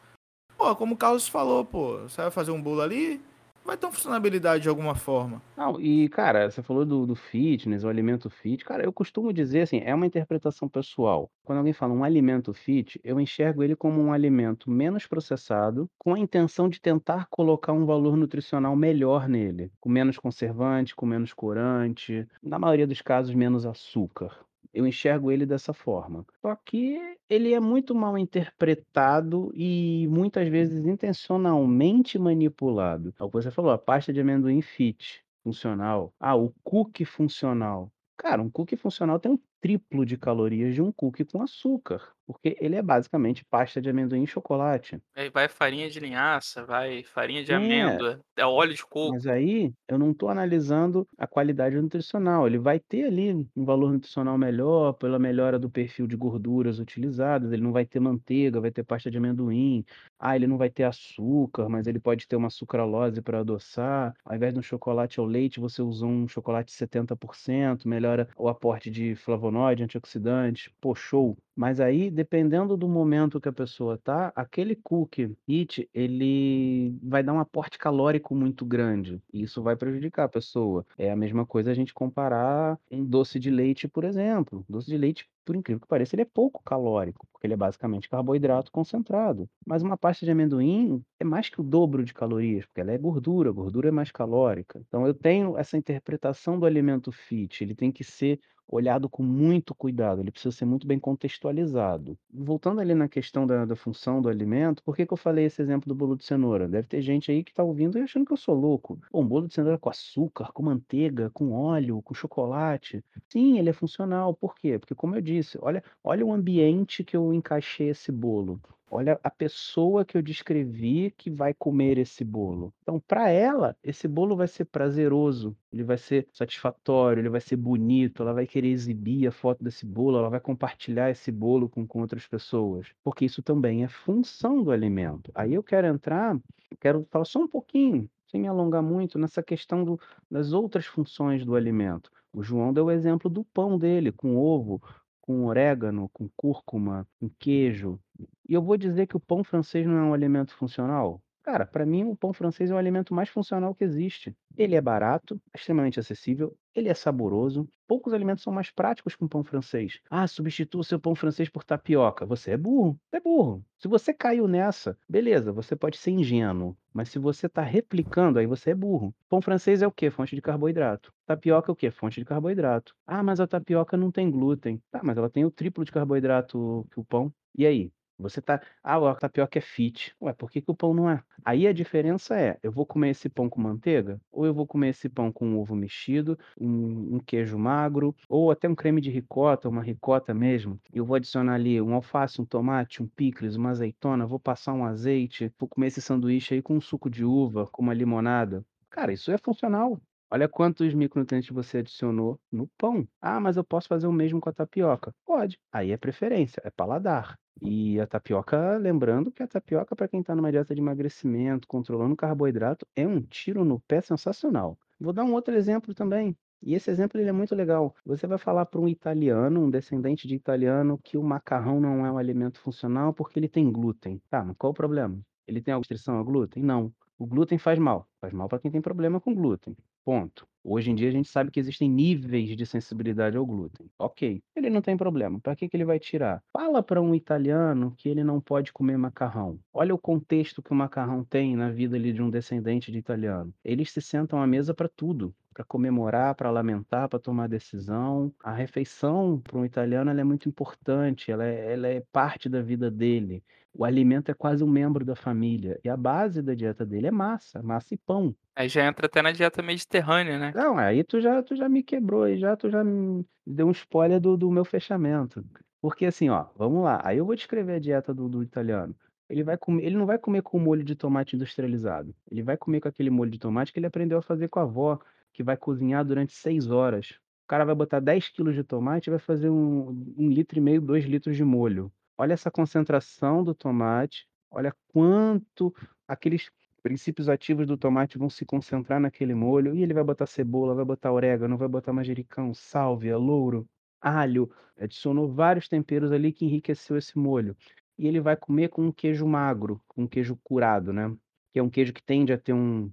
Pô, como o Carlos falou, pô, você vai fazer um bolo ali, vai ter uma funcionalidade de alguma forma. Não, e cara, você falou do do fitness, o alimento fit, cara, eu costumo dizer assim, é uma interpretação pessoal. Quando alguém fala um alimento fit, eu enxergo ele como um alimento menos processado, com a intenção de tentar colocar um valor nutricional melhor nele, com menos conservante, com menos corante, na maioria dos casos menos açúcar. Eu enxergo ele dessa forma. Só que ele é muito mal interpretado e muitas vezes intencionalmente manipulado. É o que você falou, a pasta de amendoim fit, funcional. Ah, o cookie funcional. Cara, um cookie funcional tem um triplo de calorias de um cookie com açúcar, porque ele é basicamente pasta de amendoim e chocolate. Aí vai farinha de linhaça, vai farinha de É. amêndoa, é óleo de coco. Mas aí, eu não estou analisando a qualidade nutricional, ele vai ter ali um valor nutricional melhor, pela melhora do perfil de gorduras utilizadas, ele não vai ter manteiga, vai ter pasta de amendoim. Ah, ele não vai ter açúcar, mas ele pode ter uma sucralose para adoçar. Ao invés de um chocolate ao leite, você usou um chocolate 70%, melhora o aporte de flavonoide, antioxidante. Pô, show. Mas aí, dependendo do momento que a pessoa tá, aquele cookie it, ele vai dar um aporte calórico muito grande, e isso vai prejudicar a pessoa. É a mesma coisa a gente comparar um doce de leite, por exemplo. Doce de leite, por incrível que pareça, ele é pouco calórico, porque ele é basicamente carboidrato concentrado. Mas uma pasta de amendoim é mais que o dobro de calorias, porque ela é gordura, gordura é mais calórica. Então eu tenho essa interpretação do alimento fit, ele tem que ser olhado com muito cuidado, ele precisa ser muito bem contextualizado. Voltando ali na questão da da função do alimento, por que que eu falei esse exemplo do bolo de cenoura? Deve ter gente aí que tá ouvindo e achando que eu sou louco. Pô, um bolo de cenoura com açúcar, com manteiga, com óleo, com chocolate. Sim, ele é funcional. Por quê? Porque como eu disse, olha olha o ambiente que eu encaixei esse bolo. Olha a pessoa que eu descrevi que vai comer esse bolo. Então, para ela, esse bolo vai ser prazeroso, ele vai ser satisfatório, ele vai ser bonito, ela vai querer exibir a foto desse bolo, ela vai compartilhar esse bolo com com outras pessoas, porque isso também é função do alimento. Aí eu quero entrar, quero falar só um pouquinho, sem me alongar muito, nessa questão do das outras funções do alimento. O João deu o exemplo do pão dele, com ovo, com orégano, com cúrcuma, com queijo. E eu vou dizer que o pão francês não é um alimento funcional? Cara, para mim o pão francês é o alimento mais funcional que existe. Ele é barato, é extremamente acessível, ele é saboroso. Poucos alimentos são mais práticos que um pão francês. Ah, substitua o seu pão francês por tapioca. Você é burro, é burro. Se você caiu nessa, beleza, você pode ser ingênuo, mas se você está replicando, aí você é burro. Pão francês é o quê? Fonte de carboidrato. Tapioca é o quê? Fonte de carboidrato. Ah, mas a tapioca não tem glúten. Tá, mas ela tem o triplo de carboidrato que o pão. E aí? Você tá ah, a tapioca é fit. Ué, por que que o pão não é? Aí a diferença é, eu vou comer esse pão com manteiga? Ou eu vou comer esse pão com ovo mexido, um um queijo magro, ou até um creme de ricota, uma ricota mesmo. Eu vou adicionar ali um alface, um tomate, um picles, uma azeitona, vou passar um azeite, vou comer esse sanduíche aí com um suco de uva, com uma limonada. Cara, isso é funcional. Olha quantos micronutrientes você adicionou no pão. Ah, mas eu posso fazer o mesmo com a tapioca. Pode. Aí é preferência, é paladar. E a tapioca, lembrando que a tapioca, para quem está numa dieta de emagrecimento, controlando carboidrato, é um tiro no pé sensacional. Vou dar um outro exemplo também. E esse exemplo ele é muito legal. Você vai falar para um italiano, um descendente de italiano, que o macarrão não é um alimento funcional porque ele tem glúten. Tá, mas qual o problema? Ele tem alguma restrição ao glúten? Não. O glúten faz mal. Faz mal para quem tem problema com glúten. Ponto. Hoje em dia a gente sabe que existem níveis de sensibilidade ao glúten. Ok, ele não tem problema. Para que que ele vai tirar? Fala para um italiano que ele não pode comer macarrão. Olha o contexto que o macarrão tem na vida ali de um descendente de italiano. Eles se sentam à mesa para tudo, para comemorar, para lamentar, para tomar decisão. A refeição para um italiano ela é muito importante, ela é, ela é parte da vida dele. O alimento é quase um membro da família. E a base da dieta dele é massa, massa e pão. Aí já entra até na dieta mediterrânea, né? Não, aí tu já tu já me quebrou, aí já tu já me deu um spoiler do do meu fechamento. Porque assim, ó, vamos lá, aí eu vou descrever a dieta do do italiano. Ele vai comer ele não vai comer com molho de tomate industrializado, ele vai comer com aquele molho de tomate que ele aprendeu a fazer com a avó, que vai cozinhar durante 6 horas. O cara vai botar 10 quilos de tomate e vai fazer um 1 litro e meio, 2 litros de molho. Olha essa concentração do tomate, olha quanto aqueles princípios ativos do tomate vão se concentrar naquele molho, e ele vai botar cebola, vai botar orégano, vai botar manjericão, sálvia, louro, alho, adicionou vários temperos ali que enriqueceu esse molho. e ele vai comer com um queijo magro, um queijo curado, né? Que é um queijo que tende a ter um,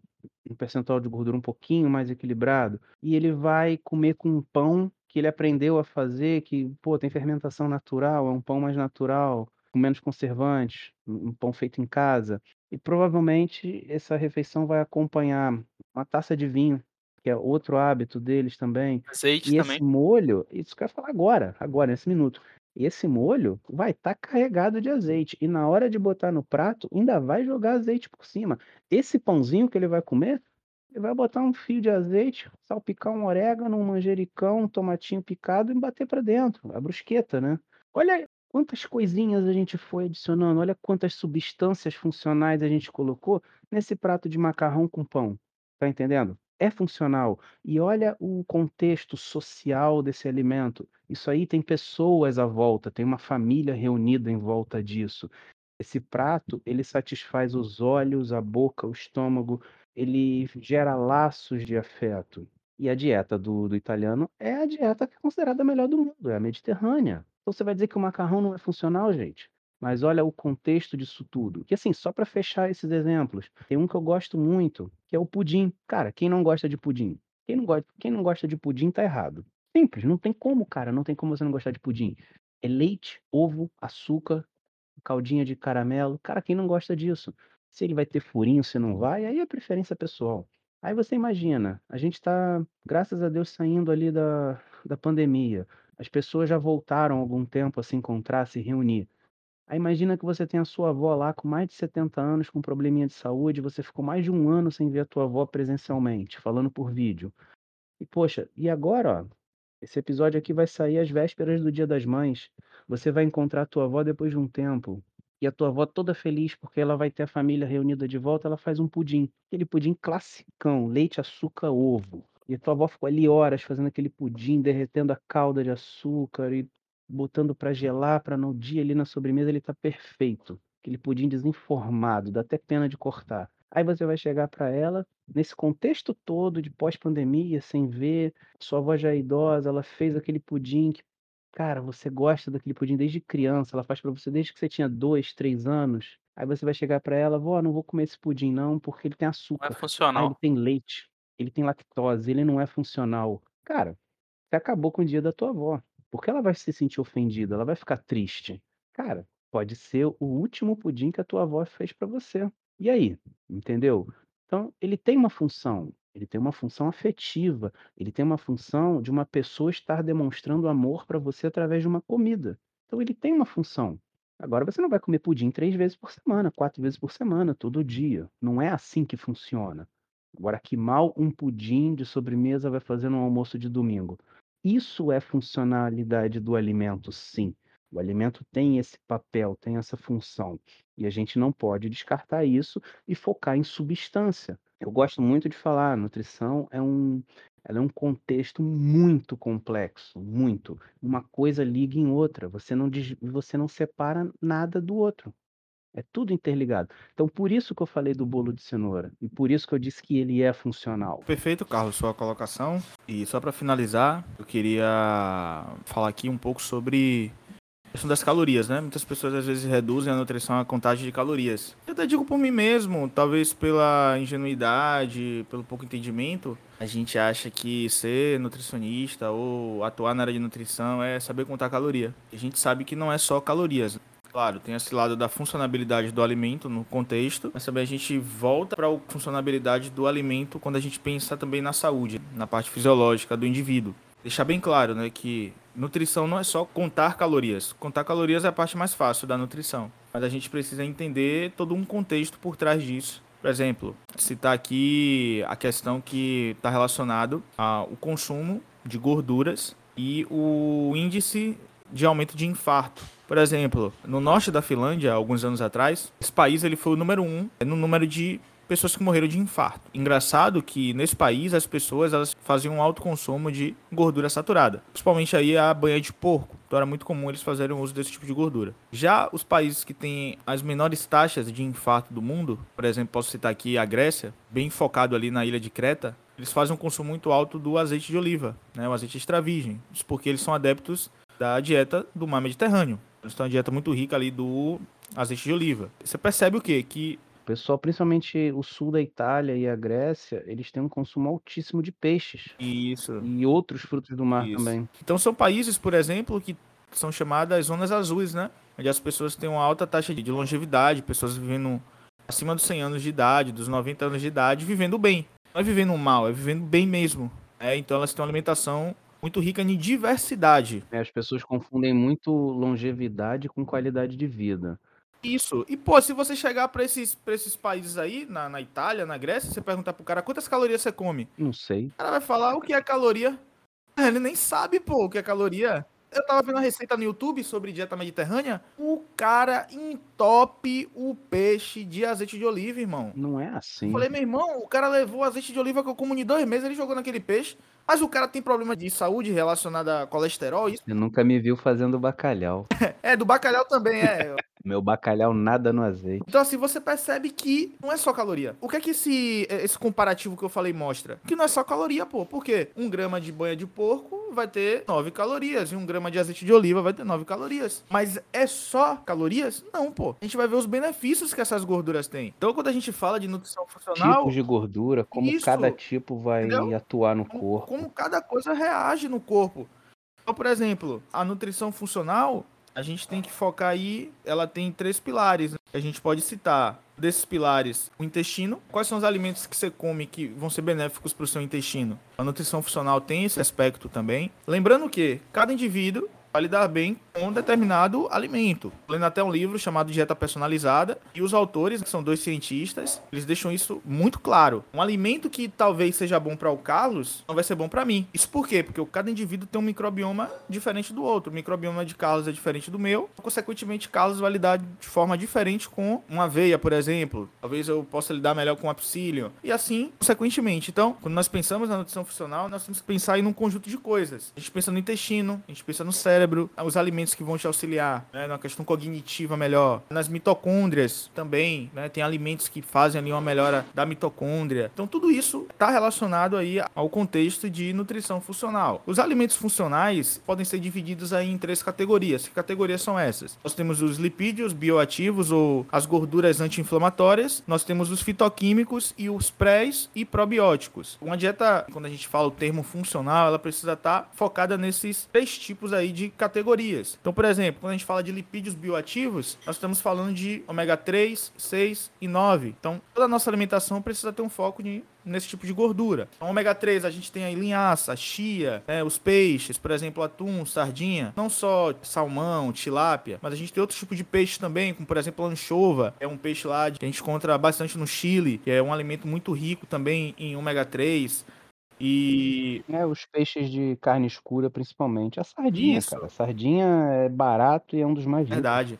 um percentual de gordura um pouquinho mais equilibrado. E ele vai comer com um pão que ele aprendeu a fazer, que, pô, tem fermentação natural, é um pão mais natural, com menos conservantes, um pão feito em casa. E provavelmente essa refeição vai acompanhar uma taça de vinho, que é outro hábito deles também. Azeite E também. esse molho, isso que eu ia falar agora, agora, nesse minuto. Esse molho vai estar carregado de azeite. E na hora de botar no prato, ainda vai jogar azeite por cima. Esse pãozinho que ele vai comer, ele vai botar um fio de azeite, salpicar um orégano, um manjericão, um tomatinho picado e bater para dentro. A brusqueta, né? Olha quantas coisinhas a gente foi adicionando, olha quantas substâncias funcionais a gente colocou nesse prato de macarrão com pão. Tá entendendo? É funcional. E olha o contexto social desse alimento. Isso aí tem pessoas à volta, tem uma família reunida em volta disso. Esse prato, ele satisfaz os olhos, a boca, o estômago, ele gera laços de afeto. E a dieta do, do italiano é a dieta que é considerada a melhor do mundo, é a mediterrânea. Então você vai dizer que o macarrão não é funcional, gente? Mas olha o contexto disso tudo. Que assim, só para fechar esses exemplos, tem um que eu gosto muito, que é o pudim. Cara, quem não gosta de pudim? Quem não gosta, quem não gosta de pudim tá errado. Simples, não tem como, cara, não tem como você não gostar de pudim. É leite, ovo, açúcar, caldinha de caramelo. Cara, quem não gosta disso? Se ele vai ter furinho, se não vai, aí é preferência pessoal. Aí você imagina, a gente está, graças a Deus, saindo ali da, da pandemia. As pessoas já voltaram algum tempo a se encontrar, a se reunir. Aí imagina que você tem a sua avó lá com mais de 70 anos, com probleminha de saúde, você ficou mais de um ano sem ver a tua avó presencialmente, falando por vídeo. E poxa, e agora, ó, esse episódio aqui vai sair às vésperas do Dia das Mães. Você vai encontrar a tua avó depois de um tempo. E a tua avó toda feliz porque ela vai ter a família reunida de volta, ela faz um pudim. Aquele pudim classicão, leite, açúcar, ovo. E a tua avó ficou ali horas fazendo aquele pudim, derretendo a calda de açúcar e botando para gelar, para no dia ali na sobremesa ele tá perfeito. Aquele pudim desinformado, dá até pena de cortar. Aí você vai chegar para ela, nesse contexto todo de pós-pandemia, sem ver, sua avó já é idosa, ela fez aquele pudim que, cara, você gosta daquele pudim desde criança, ela faz para você desde que você tinha dois, três anos. Aí você vai chegar para ela, vó, não vou comer esse pudim não, porque ele tem Não é açúcar. Ah, ele funcional. tem leite, ele tem lactose, ele não é funcional. Cara, você acabou com o dia da tua avó. Por que ela vai se sentir ofendida? Ela vai ficar triste. Cara, pode ser o último pudim que a tua avó fez para você. E aí? Entendeu? Então, ele tem uma função, ele tem uma função afetiva, ele tem uma função de uma pessoa estar demonstrando amor para você através de uma comida. Então, ele tem uma função. Agora, você não vai comer pudim três vezes por semana, quatro vezes por semana, todo dia. Não é assim que funciona. Agora, que mal um pudim de sobremesa vai fazer no almoço de domingo? Isso é funcionalidade do alimento, sim. O alimento tem esse papel, tem essa função. E a gente não pode descartar isso e focar em substância. Eu gosto muito de falar, a nutrição é um, ela é um contexto muito complexo, muito. Uma coisa liga em outra. Você não, você não separa nada do outro. É tudo interligado. Então, por isso que eu falei do bolo de cenoura. E por isso que eu disse que ele é funcional. Perfeito, Carlos, sua colocação. E só para finalizar, eu queria falar aqui um pouco sobre a questão das calorias, né? Muitas pessoas às vezes reduzem a nutrição à contagem de calorias. Eu até digo por mim mesmo, talvez pela ingenuidade, pelo pouco entendimento, a gente acha que ser nutricionista ou atuar na área de nutrição é saber contar caloria. A gente sabe que não é só calorias. Claro, tem esse lado da funcionabilidade do alimento no contexto, mas também a gente volta para a funcionabilidade do alimento quando a gente pensa também na saúde, na parte fisiológica do indivíduo. Deixar bem claro, né, que nutrição não é só contar calorias. Contar calorias é a parte mais fácil da nutrição, mas a gente precisa entender todo um contexto por trás disso. Por exemplo, citar aqui a questão que está relacionado ao consumo de gorduras e o índice de aumento de infarto. Por exemplo, no norte da Finlândia, alguns anos atrás, esse país ele foi o número um no número de pessoas que morreram de infarto. Engraçado que nesse país as pessoas elas faziam um alto consumo de gordura saturada, principalmente aí a banha de porco. Então era muito comum eles fazerem uso desse tipo de gordura. Já os países que têm as menores taxas de infarto do mundo, por exemplo, posso citar aqui a Grécia, bem focado ali na ilha de Creta, eles fazem um consumo muito alto do azeite de oliva, né, o azeite extra virgem. Isso porque eles são adeptos da dieta do mar Mediterrâneo. Eles têm uma dieta muito rica ali do azeite de oliva. Você percebe o quê? Que O pessoal, principalmente o sul da Itália e a Grécia, eles têm um consumo altíssimo de peixes isso. e outros frutos do mar Isso. também. Então são países, por exemplo, que são chamadas zonas azuis, né? Onde as pessoas têm uma alta taxa de longevidade, pessoas vivendo acima dos 100 anos de idade, dos 90 anos de idade, vivendo bem. Não é vivendo mal, é vivendo bem mesmo. É, então elas têm uma alimentação muito rica em diversidade. né? As pessoas confundem muito longevidade com qualidade de vida. Isso. E, pô, se você chegar pra esses, pra esses países aí, na, na Itália, na Grécia, você perguntar pro cara quantas calorias você come, Não sei. o cara vai falar o que é caloria. É, Ele nem sabe, pô, o que é caloria. Eu tava vendo uma receita no YouTube sobre dieta mediterrânea. O cara entope o peixe de azeite de oliva, irmão. Não é assim. Eu falei, meu irmão, o cara levou azeite de oliva que eu como em dois meses, ele jogou naquele peixe. Mas o cara tem problema de saúde relacionada a colesterol, isso. Você nunca me viu fazendo bacalhau. É, do bacalhau também, é. Meu bacalhau nada no azeite. Então, assim, você percebe que não é só caloria. O que é que esse, esse comparativo que eu falei mostra? Que não é só caloria, pô. Por quê? Um grama de banha de porco vai ter 9 calorias e um grama de azeite de oliva vai ter 9 calorias. Mas é só calorias? Não, pô. A gente vai ver os benefícios que essas gorduras têm. Então, quando a gente fala de nutrição funcional, Tipos de gordura, como Isso. cada tipo vai Entendeu? atuar no como, corpo. como cada coisa reage no corpo. Então, por exemplo, a nutrição funcional, a gente tem que focar aí, ela tem três pilares. né? A gente pode citar desses pilares o intestino. Quais são os alimentos que você come que vão ser benéficos para o seu intestino? A nutrição funcional tem esse aspecto também. Lembrando que cada indivíduo vai lidar bem com um determinado alimento. Lendo até um livro chamado Dieta Personalizada, e os autores, que são dois cientistas, eles deixam isso muito claro. Um alimento que talvez seja bom para o Carlos, não vai ser bom para mim. Isso por quê? Porque cada indivíduo tem um microbioma diferente do outro. O microbioma de Carlos é diferente do meu, consequentemente, Carlos vai lidar de forma diferente com uma aveia, por exemplo. Talvez eu possa lidar melhor com a psyllium. E assim, consequentemente. Então, quando nós pensamos na nutrição funcional, nós temos que pensar em um conjunto de coisas. A gente pensa no intestino, a gente pensa no cérebro, os alimentos que vão te auxiliar, né, na questão cognitiva melhor, nas mitocôndrias também, né, tem alimentos que fazem ali uma melhora da mitocôndria. Então tudo isso está relacionado aí ao contexto de nutrição funcional. Os alimentos funcionais podem ser divididos aí em três categorias. Que categorias são essas? Nós temos os lipídios bioativos ou as gorduras anti-inflamatórias, nós temos os fitoquímicos e os prés e probióticos. Uma dieta, quando a gente fala o termo funcional, ela precisa estar focada nesses três tipos aí de categorias. Então, por exemplo, quando a gente fala de lipídios bioativos, nós estamos falando de ômega 3, 6 e 9. Então, toda a nossa alimentação precisa ter um foco de nesse tipo de gordura. Então, ômega 3, a gente tem aí linhaça, chia, né, os peixes, por exemplo, atum, sardinha, não só salmão, tilápia, mas a gente tem outros tipos de peixe também, como por exemplo anchova, é um peixe lá que a gente encontra bastante no Chile, que é um alimento muito rico também em ômega 3. E É, os peixes de carne escura, principalmente. A sardinha, Isso. cara. A sardinha é barato e é um dos mais ricos. verdade.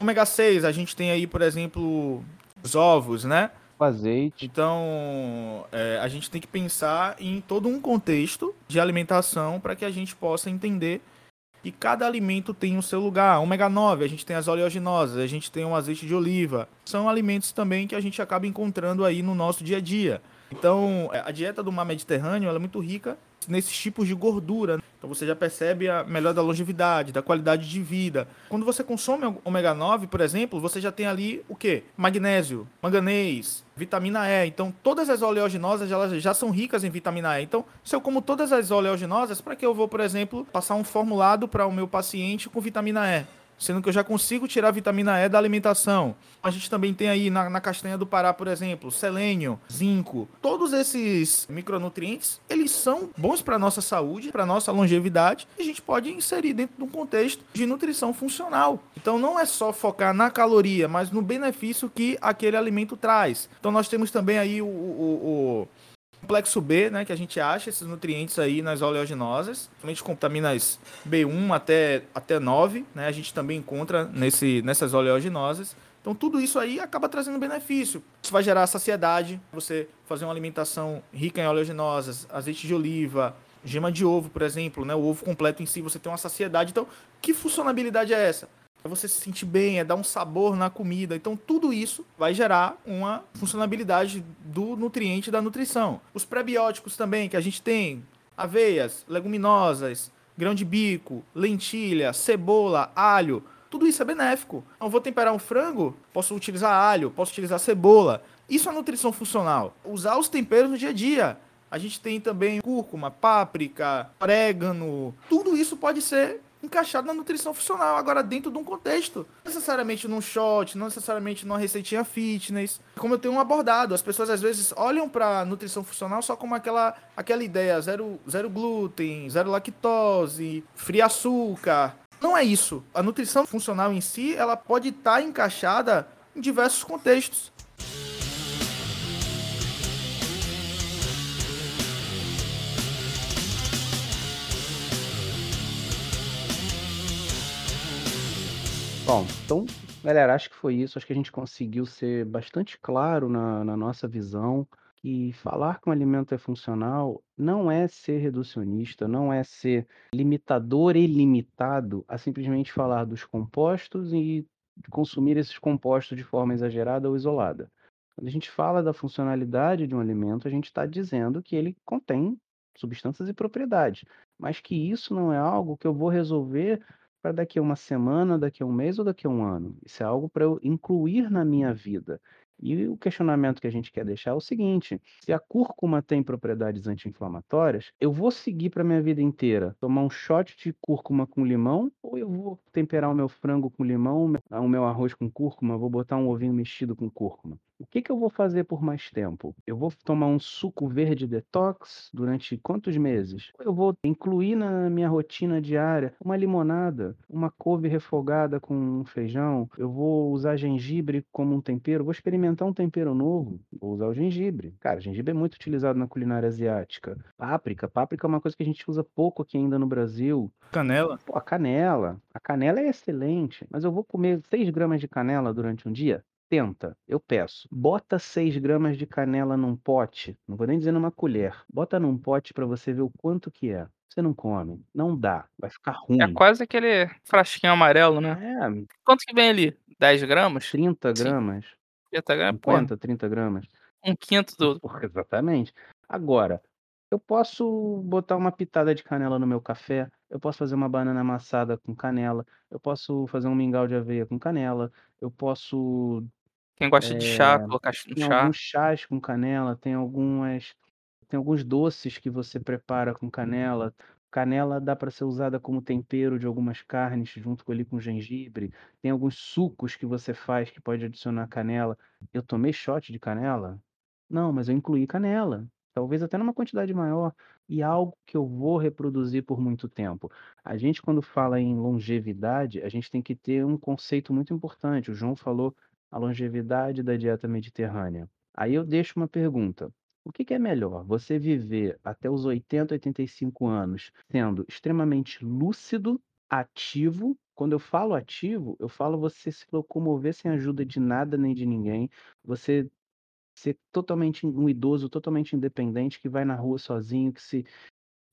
Ômega 6, a gente tem aí, por exemplo, os ovos, né? O azeite. Então, é, a gente tem que pensar em todo um contexto de alimentação para que a gente possa entender que cada alimento tem o seu lugar. Ômega 9, a gente tem as oleaginosas, a gente tem o azeite de oliva. São alimentos também que a gente acaba encontrando aí no nosso dia a dia. Então, é, a dieta do mar Mediterrâneo é muito rica nesses tipos de gordura. Então você já percebe a melhor da longevidade, da qualidade de vida. Quando você consome ômega 9, por exemplo, você já tem ali o quê? Magnésio, manganês, vitamina E. Então todas as oleaginosas elas já são ricas em vitamina E. Então, se eu como todas as oleaginosas, para que eu vou, por exemplo, passar um formulado para o meu paciente com vitamina E? Sendo que eu já consigo tirar vitamina E da alimentação. A gente também tem aí na, na castanha do Pará, por exemplo, selênio, zinco. Todos esses micronutrientes, eles são bons para nossa saúde, para nossa longevidade, e a gente pode inserir dentro de um contexto de nutrição funcional. Então não é só focar na caloria, mas no benefício que aquele alimento traz. Então nós temos também aí o, o, o complexo B, né, que a gente acha esses nutrientes aí nas oleaginosas, principalmente com vitaminas B1 até, até 9, né, a gente também encontra nesse, nessas oleaginosas. Então tudo isso aí acaba trazendo benefício. Isso vai gerar saciedade, você fazer uma alimentação rica em oleaginosas, azeite de oliva, gema de ovo, por exemplo, né, o ovo completo em si, você tem uma saciedade. Então, que funcionalidade é essa? É você se sentir bem, é dar um sabor na comida. Então, tudo isso vai gerar uma funcionalidade do nutriente da nutrição. Os prebióticos também, que a gente tem aveias, leguminosas, grão de bico, lentilha, cebola, alho. Tudo isso é benéfico. Então, vou temperar um frango, posso utilizar alho, posso utilizar cebola. Isso é nutrição funcional. Usar os temperos no dia a dia. A gente tem também cúrcuma, páprica, orégano. Tudo isso pode ser encaixado na nutrição funcional, agora dentro de um contexto. Não necessariamente num shot, não necessariamente numa receitinha fitness. Como eu tenho abordado, as pessoas às vezes olham para nutrição funcional só como aquela, aquela ideia, zero, zero glúten, zero lactose, free açúcar. Não é isso. A nutrição funcional em si, ela pode estar tá encaixada em diversos contextos. Bom, então, galera, acho que foi isso. Acho que a gente conseguiu ser bastante claro na, na nossa visão que falar que um alimento é funcional não é ser reducionista, não é ser limitador e limitado a simplesmente falar dos compostos e consumir esses compostos de forma exagerada ou isolada. Quando a gente fala da funcionalidade de um alimento, a gente está dizendo que ele contém substâncias e propriedades, mas que isso não é algo que eu vou resolver para daqui a uma semana, daqui a um mês ou daqui a um ano. Isso é algo para eu incluir na minha vida. E o questionamento que a gente quer deixar é o seguinte: se a cúrcuma tem propriedades anti-inflamatórias, eu vou seguir para minha vida inteira tomar um shot de cúrcuma com limão ou eu vou temperar o meu frango com limão, o meu arroz com cúrcuma, vou botar um ovinho mexido com cúrcuma? O que, que eu vou fazer por mais tempo? Eu vou tomar um suco verde detox durante quantos meses? Eu vou incluir na minha rotina diária uma limonada, uma couve refogada com feijão. Eu vou usar gengibre como um tempero. Vou experimentar um tempero novo. Vou usar o gengibre. Cara, gengibre é muito utilizado na culinária asiática. Páprica. Páprica é uma coisa que a gente usa pouco aqui ainda no Brasil. Canela? Pô, a canela. A canela é excelente, mas eu vou comer 6 gramas de canela durante um dia? Tenta, eu peço. Bota 6 gramas de canela num pote, não vou nem dizer numa colher. Bota num pote para você ver o quanto que é. Você não come, não dá, vai ficar É ruim. quase aquele frasquinho amarelo, né? É, Quanto que vem ali? 10 gramas? 30 Sim. gramas, 30 gramas? Porra, 50, 30 gramas. um quinto do. Porra, exatamente. Agora, eu posso botar uma pitada de canela no meu café, eu posso fazer uma banana amassada com canela, eu posso fazer um mingau de aveia com canela, eu posso Quem gosta de chá, É, colocar no tem chá. alguns chás com canela, tem algumas tem alguns doces que você prepara com canela. Canela dá para ser usada como tempero de algumas carnes, junto com ali com gengibre. Tem alguns sucos que você faz que pode adicionar canela. Eu tomei shot de canela? Não, mas eu incluí canela. Talvez até numa quantidade maior. E algo que eu vou reproduzir por muito tempo. A gente, quando fala em longevidade, a gente tem que ter um conceito muito importante. O João falou a longevidade da dieta mediterrânea. Aí eu deixo uma pergunta. O que que é melhor? Você viver até os 80, 85 anos sendo extremamente lúcido, ativo. Quando eu falo ativo, eu falo você se locomover sem ajuda de nada nem de ninguém. Você ser totalmente um idoso, totalmente independente, que vai na rua sozinho, que se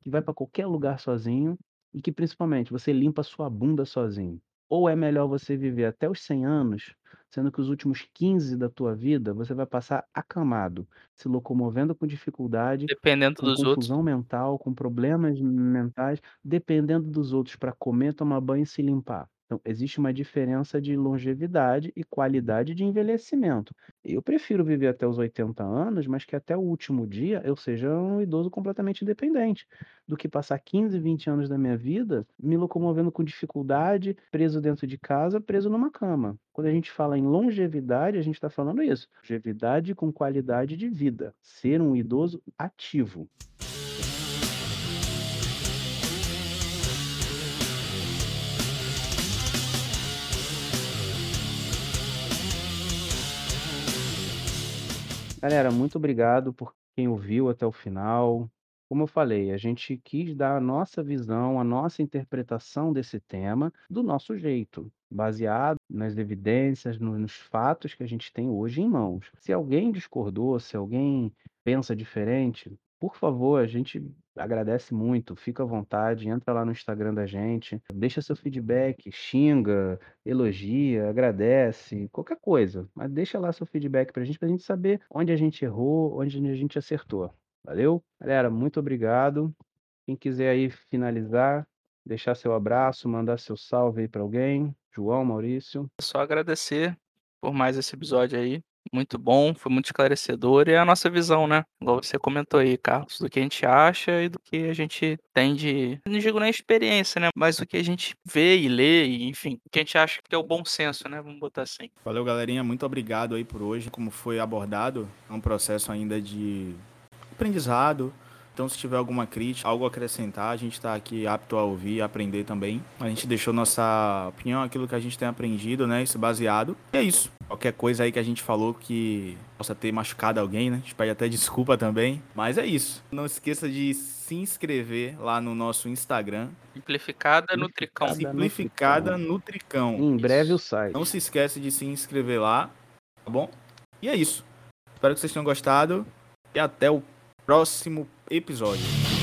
que vai para qualquer lugar sozinho e que principalmente você limpa sua bunda sozinho. Ou é melhor você viver até os 100 anos, sendo que os últimos 15 da tua vida você vai passar acamado, se locomovendo com dificuldade, Dependendo com dos outros. confusão mental, com problemas mentais, dependendo dos outros para comer, tomar banho e se limpar. Então, existe uma diferença de longevidade e qualidade de envelhecimento. Eu prefiro viver até os 80 anos, mas que até o último dia eu seja um idoso completamente independente, do que passar 15, 20 anos da minha vida me locomovendo com dificuldade, preso dentro de casa, preso numa cama. Quando a gente fala em longevidade, a gente está falando isso: longevidade com qualidade de vida, ser um idoso ativo. Galera, muito obrigado por quem ouviu até o final. Como eu falei, a gente quis dar a nossa visão, a nossa interpretação desse tema do nosso jeito, baseado nas evidências, no- nos fatos que a gente tem hoje em mãos. Se alguém discordou, se alguém pensa diferente, por favor, a gente agradece muito, fica à vontade, entra lá no Instagram da gente, deixa seu feedback, xinga, elogia, agradece, qualquer coisa, mas deixa lá seu feedback pra gente, pra gente saber onde a gente errou, onde a gente acertou. Valeu? Galera, muito obrigado. Quem quiser aí finalizar, deixar seu abraço, mandar seu salve aí para alguém. João, Maurício. Só agradecer por mais esse episódio aí. Muito bom, foi muito esclarecedor. E é a nossa visão, né? Igual você comentou aí, Carlos, do que a gente acha e do que a gente tem de. Não digo nem experiência, né? Mas do que a gente vê e lê, e, enfim, o que a gente acha que é o bom senso, né? Vamos botar assim. Valeu, galerinha. Muito obrigado aí por hoje. Como foi abordado, é um processo ainda de aprendizado. Então, se tiver alguma crítica, algo a acrescentar, a gente está aqui apto a ouvir e aprender também. A gente deixou nossa opinião, aquilo que a gente tem aprendido, né? Isso baseado. E é isso. Qualquer coisa aí que a gente falou que possa ter machucado alguém, né? A gente pede até desculpa também. Mas é isso. Não esqueça de se inscrever lá no nosso Instagram. Simplificada Nutricão. Simplificada Nutricão. Em breve o site. Não se esquece de se inscrever lá, tá bom? E é isso. Espero que vocês tenham gostado e até o próximo episódio.